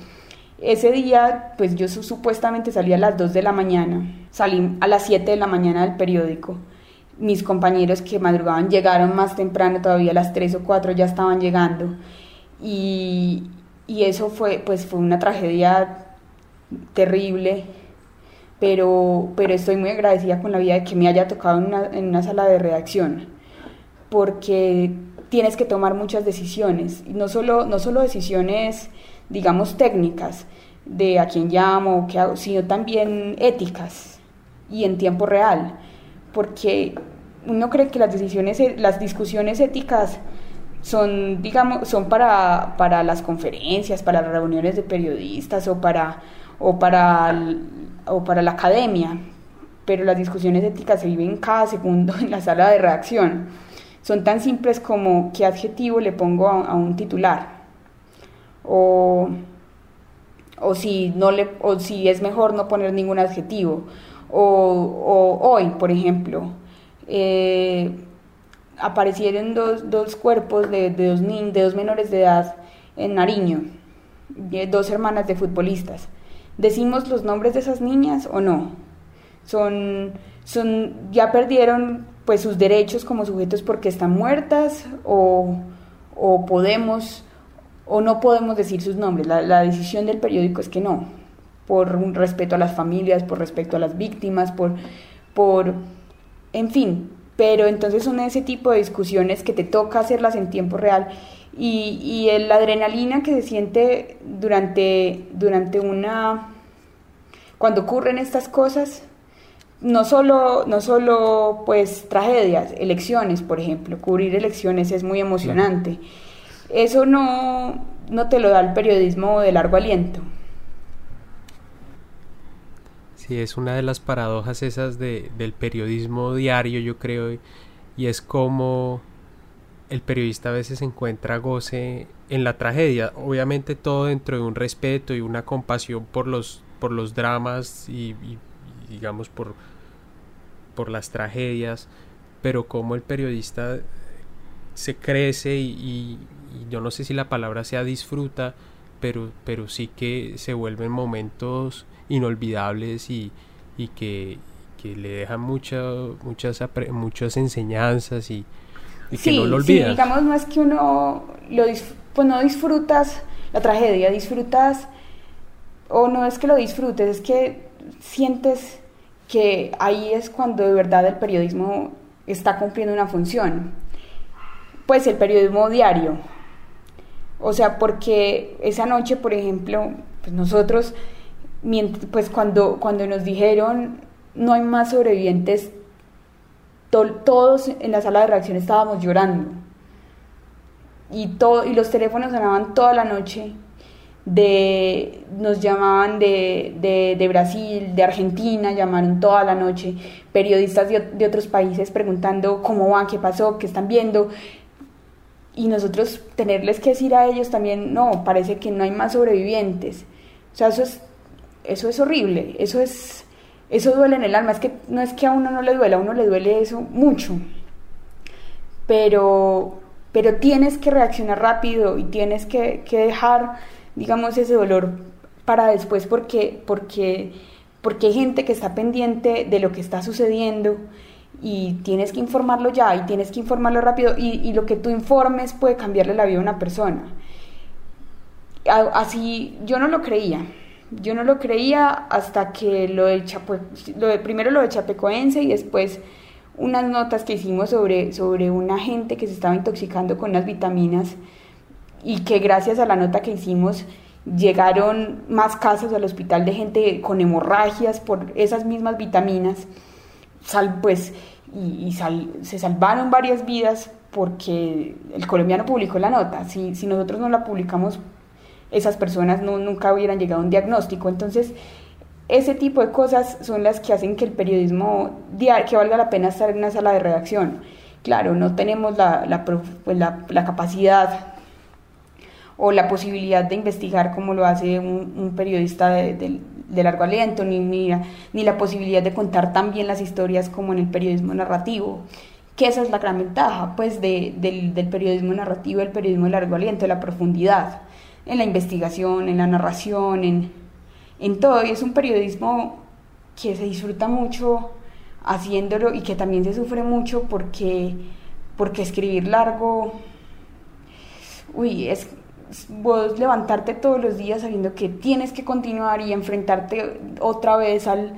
Ese día, pues yo supuestamente salí a las 2 de la mañana, salí a las 7 de la mañana del periódico. Mis compañeros que madrugaban llegaron más temprano, todavía a las 3 o 4 ya estaban llegando. Y, y eso fue, pues fue una tragedia terrible, pero, pero estoy muy agradecida con la vida de que me haya tocado en una, una sala de redacción, porque tienes que tomar muchas decisiones, no solo, no solo decisiones, digamos, técnicas, de a quién llamo, qué hago, sino también éticas y en tiempo real, porque uno cree que las decisiones, las discusiones éticas son, digamos, son para, para las conferencias, para las reuniones de periodistas o para o para, o para la academia, pero las discusiones éticas se viven cada segundo en la sala de redacción. Son tan simples como qué adjetivo le pongo a, un titular, o, o, si no le, o si es mejor no poner ningún adjetivo, o, hoy, por ejemplo, eh, aparecieron dos, dos cuerpos de, de, dos de dos menores de edad en Nariño, dos hermanas de futbolistas. ¿Decimos los nombres de esas niñas o no? Son, son, ya perdieron pues sus derechos como sujetos porque están muertas o, o podemos o no podemos decir sus nombres. La, la, decisión del periódico es que no, por un respeto a las familias, por respeto a las víctimas, por, por, en fin. Pero entonces son ese tipo de discusiones que te toca hacerlas en tiempo real y, y la adrenalina que se siente durante, durante una... cuando ocurren estas cosas, no solo, no solo pues tragedias, elecciones, por ejemplo, cubrir elecciones es muy emocionante. Eso no, no te lo da el periodismo de largo aliento. Sí, es una de las paradojas esas de, del periodismo diario, yo creo, y es como el periodista a veces encuentra goce en la tragedia, obviamente todo dentro de un respeto y una compasión por los, por los dramas y, digamos por, por las tragedias, pero como el periodista se crece y, yo no sé si la palabra sea disfruta, pero, pero sí que se vuelven momentos inolvidables y, y que, que, le dejan mucha, muchas, muchas enseñanzas y, sí, no lo olvidas. Sí, digamos, no es que uno lo pues no disfrutas la tragedia, disfrutas, o no es que lo disfrutes, es que sientes que ahí es cuando de verdad el periodismo está cumpliendo una función. Pues el periodismo diario. O sea, porque esa noche, por ejemplo, pues nosotros, pues cuando, cuando nos dijeron no hay más sobrevivientes, todos en la sala de reacción estábamos llorando. Y, todo, y los teléfonos sonaban toda la noche de, nos llamaban de, de, Brasil, de Argentina, llamaron toda la noche, periodistas de, de, otros países preguntando cómo van, qué pasó, qué están viendo. Y nosotros tenerles que decir a ellos también, no, parece que no hay más sobrevivientes. O sea, eso es, eso es horrible, eso es, eso duele en el alma, es que no es que a uno no le duele, a uno le duele eso mucho. Pero, pero tienes que reaccionar rápido y tienes que, que dejar digamos, ese dolor para después porque, porque, porque hay gente que está pendiente de lo que está sucediendo y tienes que informarlo ya y tienes que informarlo rápido y, y lo que tú informes puede cambiarle la vida a una persona. Así yo no lo creía. Yo no lo creía hasta que lo de, Chapo, lo de primero lo de Chapecoense y después unas notas que hicimos sobre, sobre una gente que se estaba intoxicando con unas vitaminas y que gracias a la nota que hicimos llegaron más casos al hospital de gente con hemorragias por esas mismas vitaminas, sal, pues, y, se salvaron varias vidas porque el colombiano publicó la nota. Si, si nosotros no la publicamos, esas personas no, nunca hubieran llegado a un diagnóstico. Entonces, ese tipo de cosas son las que hacen que el periodismo, que valga la pena estar en una sala de redacción. Claro, no tenemos la, la, pues, la capacidad o la posibilidad de investigar como lo hace un, periodista de, largo aliento, ni, ni, ni, la posibilidad de contar tan bien las historias como en el periodismo narrativo, que esa es la gran ventaja pues del, del, periodismo narrativo, el periodismo de largo aliento, la profundidad en la investigación, en la narración, en, en todo, y es un periodismo que se disfruta mucho haciéndolo y que también se sufre mucho porque, porque escribir largo, uy, es, vos levantarte todos los días sabiendo que tienes que continuar y enfrentarte otra vez al,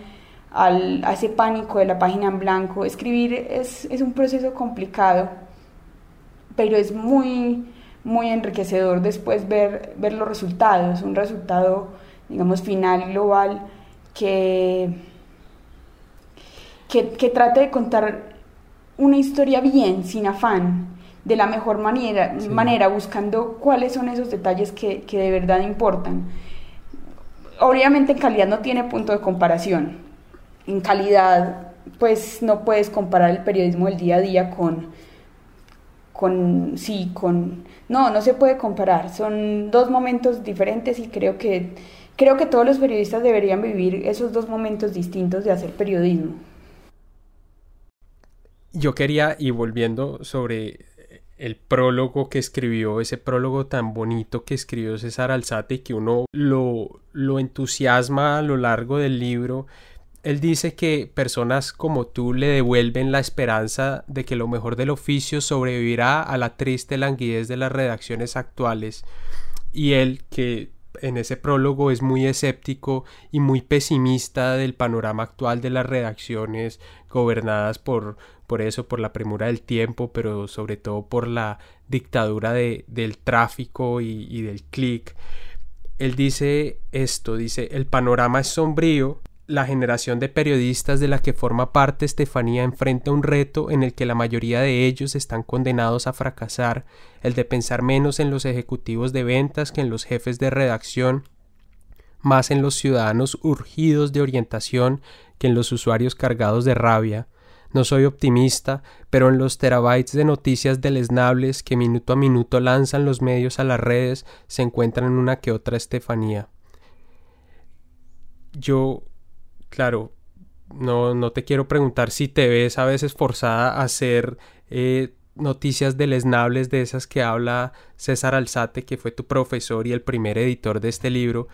al, a ese pánico de la página en blanco. Escribir es, es un proceso complicado, pero es muy, muy enriquecedor después ver, ver los resultados, un resultado, digamos, final, global, que, que, que trate de contar una historia bien, sin afán, de la mejor manera, manera buscando cuáles son esos detalles que, que de verdad importan. Obviamente en calidad no tiene punto de comparación. En calidad, pues no puedes comparar el periodismo del día a día con, con, sí, con, no, no se puede comparar. Son dos momentos diferentes y creo que, creo que todos los periodistas deberían vivir esos dos momentos distintos de hacer periodismo. Yo quería, y volviendo sobre el prólogo que escribió, ese prólogo tan bonito que escribió César Alzate que uno lo, lo entusiasma a lo largo del libro. Él dice que personas como tú le devuelven la esperanza de que lo mejor del oficio sobrevivirá a la triste languidez de las redacciones actuales. Y él, que en ese prólogo es muy escéptico y muy pesimista del panorama actual de las redacciones gobernadas por por eso, por la premura del tiempo, pero sobre todo por la dictadura de, del tráfico y, y del clic. Él dice esto, dice, el panorama es sombrío, la generación de periodistas de la que forma parte Estefanía enfrenta un reto en el que la mayoría de ellos están condenados a fracasar, el de pensar menos en los ejecutivos de ventas que en los jefes de redacción, más en los ciudadanos urgidos de orientación que en los usuarios cargados de rabia, no soy optimista, pero en los terabytes de noticias deleznables que minuto a minuto lanzan los medios a las redes se encuentran una que otra Estefanía. Yo, claro, no, no te quiero preguntar si te ves a veces forzada a hacer eh, noticias deleznables de esas que habla César Alzate, que fue tu profesor y el primer editor de este libro,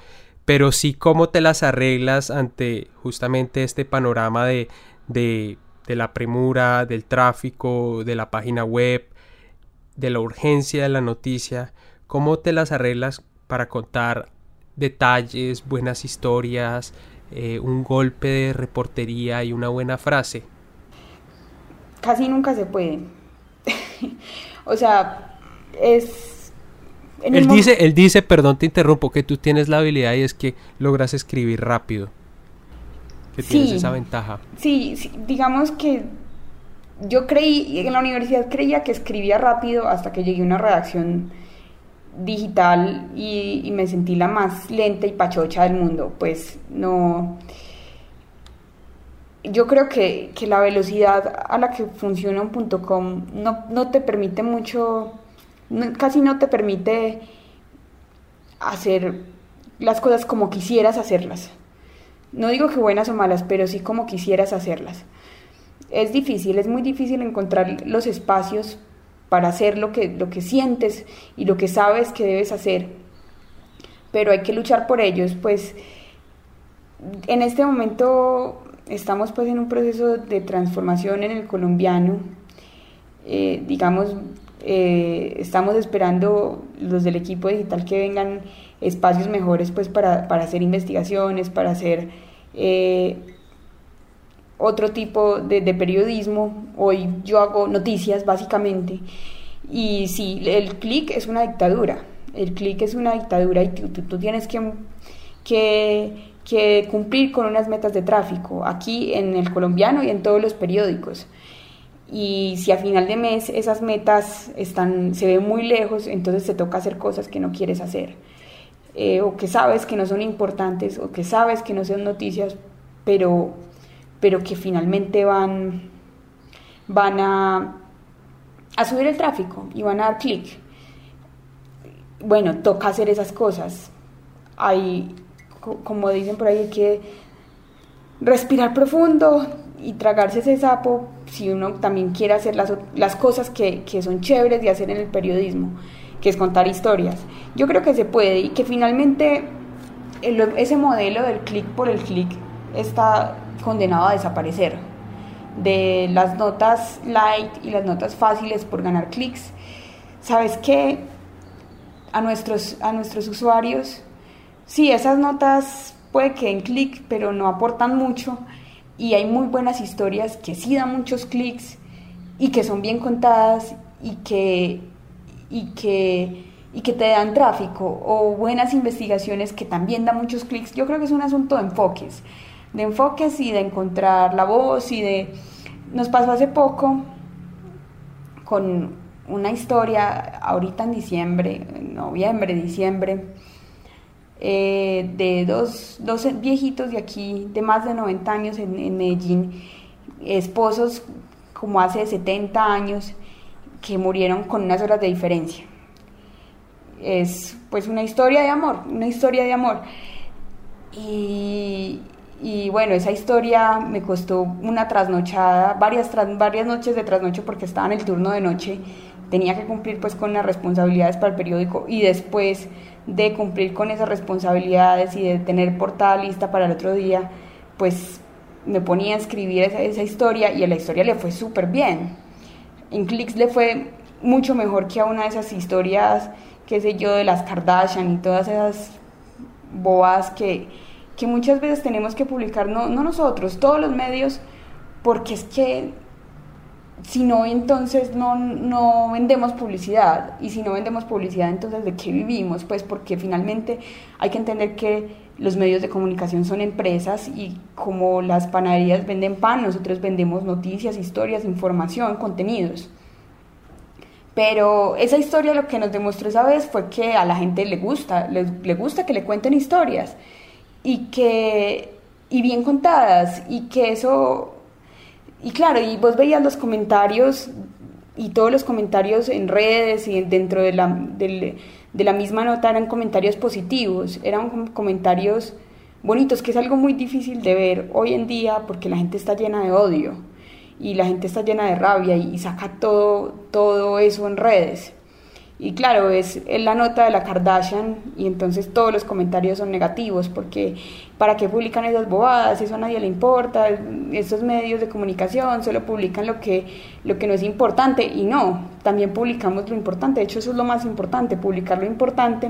pero sí cómo te las arreglas ante justamente este panorama de, de de la premura, del tráfico, de la página web, de la urgencia de la noticia, cómo te las arreglas para contar detalles, buenas historias, eh, un golpe de reportería y una buena frase. Casi nunca se puede. o sea, es él dice, él dice, perdón, te interrumpo, que tú tienes la habilidad y es que logras escribir rápido. Que tienes esa ventaja. Sí, sí, digamos que yo creí, en la universidad creía que escribía rápido hasta que llegué a una redacción digital y, me sentí la más lenta y pachocha del mundo. Pues no. Yo creo que, la velocidad a la que funciona un punto com no, no te permite mucho, casi no te permite hacer las cosas como quisieras hacerlas. No digo que buenas o malas, pero sí como quisieras hacerlas. Es difícil, es muy difícil encontrar los espacios para hacer lo que, lo que sientes y lo que sabes que debes hacer, pero hay que luchar por ellos, pues en este momento estamos pues en un proceso de transformación en el colombiano, eh, digamos, eh, estamos esperando los del equipo digital que vengan espacios mejores pues para, hacer investigaciones, para hacer eh, otro tipo de, periodismo. Hoy yo hago noticias básicamente. Y sí, el clic es una dictadura. El clic es una dictadura y tú, tienes que, que, cumplir con unas metas de tráfico aquí en el colombiano y en todos los periódicos. Y si a final de mes esas metas están, se ven muy lejos, entonces te toca hacer cosas que no quieres hacer. Eh, o que sabes que no son importantes, o que sabes que no son noticias, pero pero que finalmente van, van a, a subir el tráfico y van a dar clic. Bueno, toca hacer esas cosas. Hay, como dicen por ahí, hay que respirar profundo y tragarse ese sapo si uno también quiere hacer las, las cosas que, que son chéveres de hacer en el periodismo, que es contar historias. Yo creo que se puede y que finalmente ese modelo del clic por el clic está condenado a desaparecer. De las notas light y las notas fáciles por ganar clics, ¿sabes qué? A nuestros, a nuestros usuarios, sí, esas notas puede que den clic, pero no aportan mucho. Y hay muy buenas historias que sí dan muchos clics y que son bien contadas y que, y que, y que te dan tráfico o buenas investigaciones que también dan muchos clics. Yo creo que es un asunto de enfoques de enfoques y de encontrar la voz y de... Nos pasó hace poco con una historia ahorita en diciembre, noviembre, diciembre, eh, de dos, dos, viejitos de aquí, de más de 90 años en, en, Medellín, esposos como hace 70 años, que murieron con unas horas de diferencia. Es pues una historia de amor, una historia de amor. Y, y bueno, esa historia me costó una trasnochada, varias, varias noches de trasnoche porque estaba en el turno de noche, tenía que cumplir pues con las responsabilidades para el periódico y después de cumplir con esas responsabilidades y de tener portada lista para el otro día, pues me ponía a escribir esa, esa historia y a la historia le fue súper bien. En Clicks le fue mucho mejor que a una de esas historias, qué sé yo, de las Kardashian y todas esas boas que que muchas veces tenemos que publicar, no, no nosotros, todos los medios, porque es que si no, entonces no, no vendemos publicidad. Y si no vendemos publicidad, entonces ¿de qué vivimos? Pues porque finalmente hay que entender que los medios de comunicación son empresas y como las panaderías venden pan, nosotros vendemos noticias, historias, información, contenidos. Pero esa historia lo que nos demostró esa vez fue que a la gente le gusta, le, le gusta que le cuenten historias y que y bien contadas y que eso y claro y vos veías los comentarios y todos los comentarios en redes y dentro de la, de, la misma nota eran comentarios positivos eran comentarios bonitos que es algo muy difícil de ver hoy en día porque la gente está llena de odio y la gente está llena de rabia y, y saca todo todo eso en redes y claro, es, la nota de la Kardashian y entonces todos los comentarios son negativos porque ¿para qué publican esas bobadas? Eso a nadie le importa, estos medios de comunicación solo publican lo que, lo que no es importante y no, también publicamos lo importante, de hecho eso es lo más importante, publicar lo importante,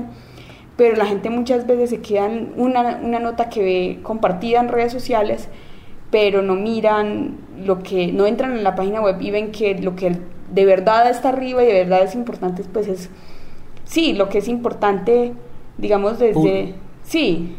pero la gente muchas veces se queda en una, una nota que ve compartida en redes sociales pero no miran lo que, no entran en la página web y ven que lo que de verdad está arriba y de verdad es importante, pues es, sí, lo que es importante, digamos, desde... sí,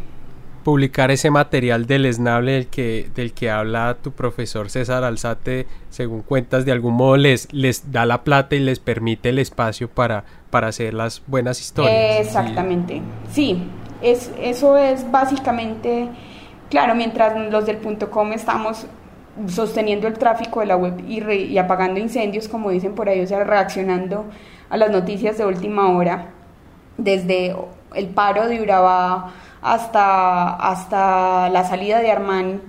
publicar ese material del esnable del que, del que habla tu profesor César Alzate, según cuentas, de algún modo les, les da la plata y les permite el espacio para, para hacer las buenas historias. Exactamente, sí, es, eso es básicamente, claro, mientras los del punto com estamos sosteniendo el tráfico de la web y, y apagando incendios, como dicen por ahí, o sea, reaccionando a las noticias de última hora, desde el paro de Urabá hasta, hasta la salida de Armani.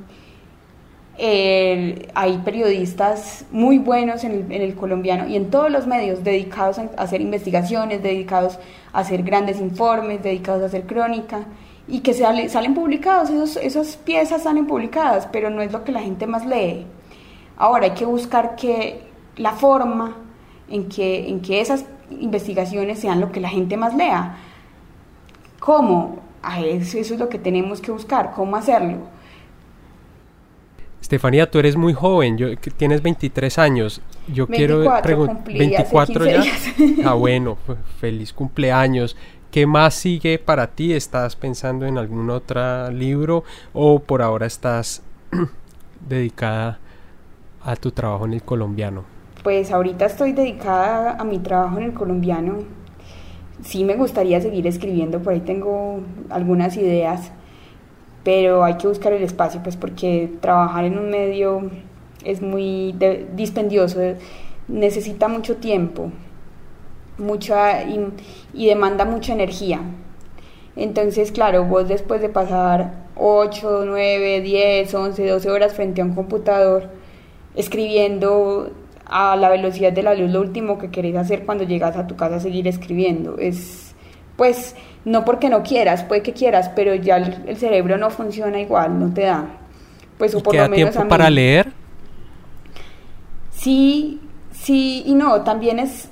hay periodistas muy buenos en el, colombiano y en todos los medios dedicados a, hacer investigaciones, dedicados a hacer grandes informes, dedicados a hacer crónica y que salen publicados, esos, esas piezas salen publicadas, pero no es lo que la gente más lee. Ahora hay que buscar que la forma en que, en que esas investigaciones sean lo que la gente más lea. ¿Cómo? eso, es lo que tenemos que buscar, cómo hacerlo. Estefanía, tú eres muy joven, yo, tienes 23 años. Yo quiero preguntar, 24 ya. Ah, bueno, feliz cumpleaños. ¿Qué más sigue para ti? ¿Estás pensando en algún otro libro o por ahora estás dedicada a tu trabajo en el colombiano? Pues ahorita estoy dedicada a mi trabajo en el colombiano sí me gustaría seguir escribiendo, por ahí tengo algunas ideas, pero hay que buscar el espacio, pues porque trabajar en un medio es muy dispendioso, necesita mucho tiempo mucha y, demanda mucha energía. Entonces, claro, vos después de pasar 8, 9, 10, 11, 12 horas frente a un computador, escribiendo a la velocidad de la luz lo último que querés hacer cuando llegas a tu casa seguir escribiendo. Es, pues, no porque no quieras, puede que quieras, pero ya el, cerebro no funciona igual, no te da. Pues, o por lo menos tiempo para leer? Sí, sí y no, también es,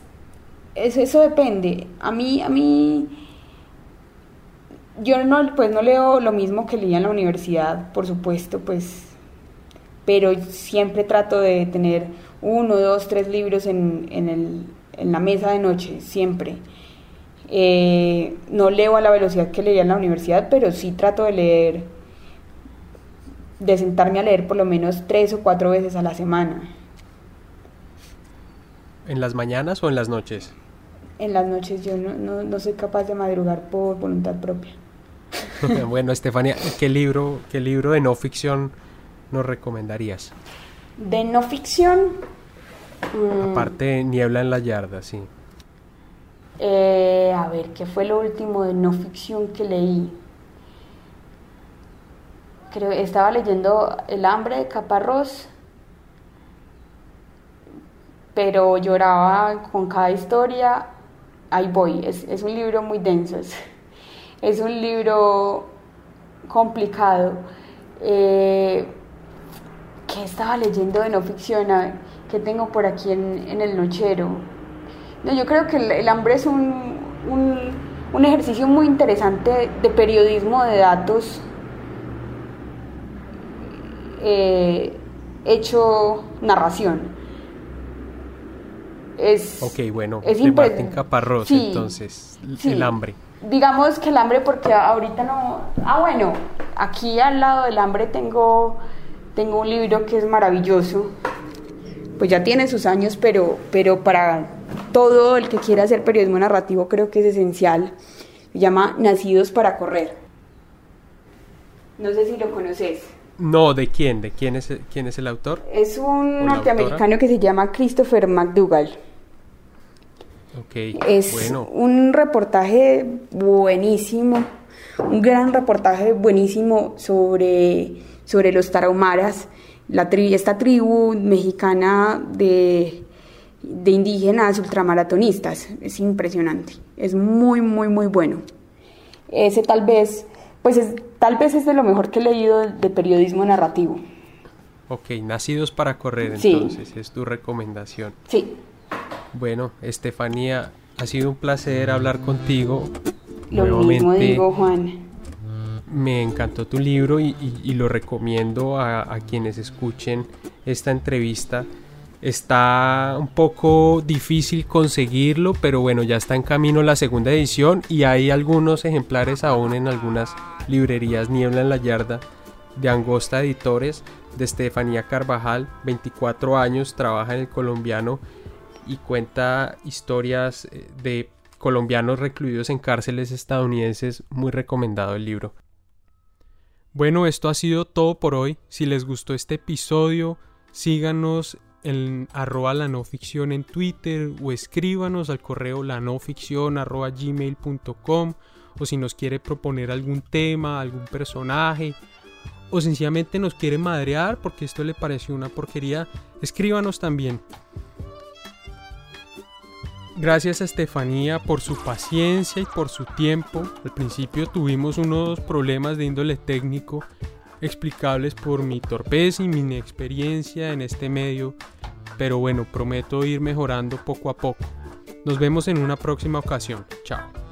es, eso depende. A mí, a mí, yo no, pues no leo lo mismo que leía en la universidad, por supuesto, pues, pero siempre trato de tener uno, dos, tres libros en, el, en la mesa de noche, siempre. Eh, no leo a la velocidad que leía en la universidad, pero sí trato de leer, de sentarme a leer por lo menos tres o cuatro veces a la semana. ¿En las mañanas o en las noches? En las noches yo no, no soy capaz de madrugar por voluntad propia. bueno, Estefania, ¿qué libro, ¿qué libro de no ficción nos recomendarías? De no ficción. Mm, Aparte, Niebla en la Yarda, sí. Eh, a ver, ¿qué fue lo último de no ficción que leí? Creo estaba leyendo El hambre de Caparrós, pero lloraba con cada historia. Ahí voy, es, es un libro muy denso, es, es un libro complicado. Eh, ¿Qué estaba leyendo de no ficción? ¿Qué tengo por aquí en, el nochero? No, yo creo que el, hambre es un, un, ejercicio muy interesante de periodismo de datos eh, hecho narración. Es, ok, bueno, es de Martín Caparrós, entonces, el hambre. Digamos que el hambre, porque ahorita no... Ah, bueno, aquí al lado del hambre tengo tengo un libro que es maravilloso, pues ya tiene sus años, pero, pero para todo el que quiera hacer periodismo narrativo creo que es esencial. Se llama Nacidos para Correr. No sé si lo conoces. No, ¿de quién? ¿De quién es, quién es el autor? Es un norteamericano que se llama Christopher McDougall. Okay, es un reportaje buenísimo, un gran reportaje buenísimo sobre sobre los tarahumaras, la esta tribu mexicana de, de indígenas ultramaratonistas. Es impresionante, es muy, muy, muy bueno. Ese tal vez, pues es, tal vez es de lo mejor que he leído de, periodismo narrativo. Ok, Nacidos para Correr, entonces, es tu recomendación. Sí. Bueno, Estefanía, ha sido un placer hablar contigo. Lo mismo digo, Juan me encantó tu libro y, lo recomiendo a, quienes escuchen esta entrevista Está un poco difícil conseguirlo, pero bueno, ya está en camino la segunda edición y hay algunos ejemplares aún en algunas librerías Niebla en la Yarda de Angosta Editores de Estefanía Carvajal, 24 años, trabaja en el colombiano y cuenta historias eh, de colombianos recluidos en cárceles estadounidenses. Muy recomendado el libro. Bueno, esto ha sido todo por hoy. Si les gustó este episodio, síganos en arroba la no ficción en Twitter o escríbanos al correo la no ficción arroba gmail.com o si nos quiere proponer algún tema, algún personaje o sencillamente nos quiere madrear porque esto le pareció una porquería, escríbanos también. Gracias a Estefanía por su paciencia y por su tiempo. Al principio tuvimos unos problemas de índole técnico explicables por mi torpeza y mi inexperiencia en este medio, pero bueno, prometo ir mejorando poco a poco. Nos vemos en una próxima ocasión. Chao.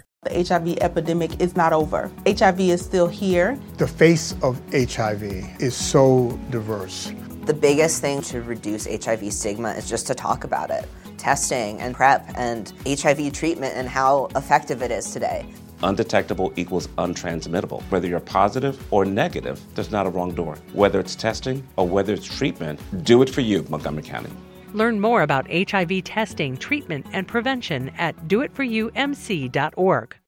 The HIV epidemic is not over. HIV is still here. The face of HIV is so diverse. The biggest thing to reduce HIV stigma is just to talk about it. Testing and PrEP and HIV treatment and how effective it is today. Undetectable equals untransmittable. Whether you're positive or negative, there's not a wrong door. Whether it's testing or whether it's treatment, do it for you, Montgomery County. Learn more about HIV testing, treatment, and prevention at doitforumc.org.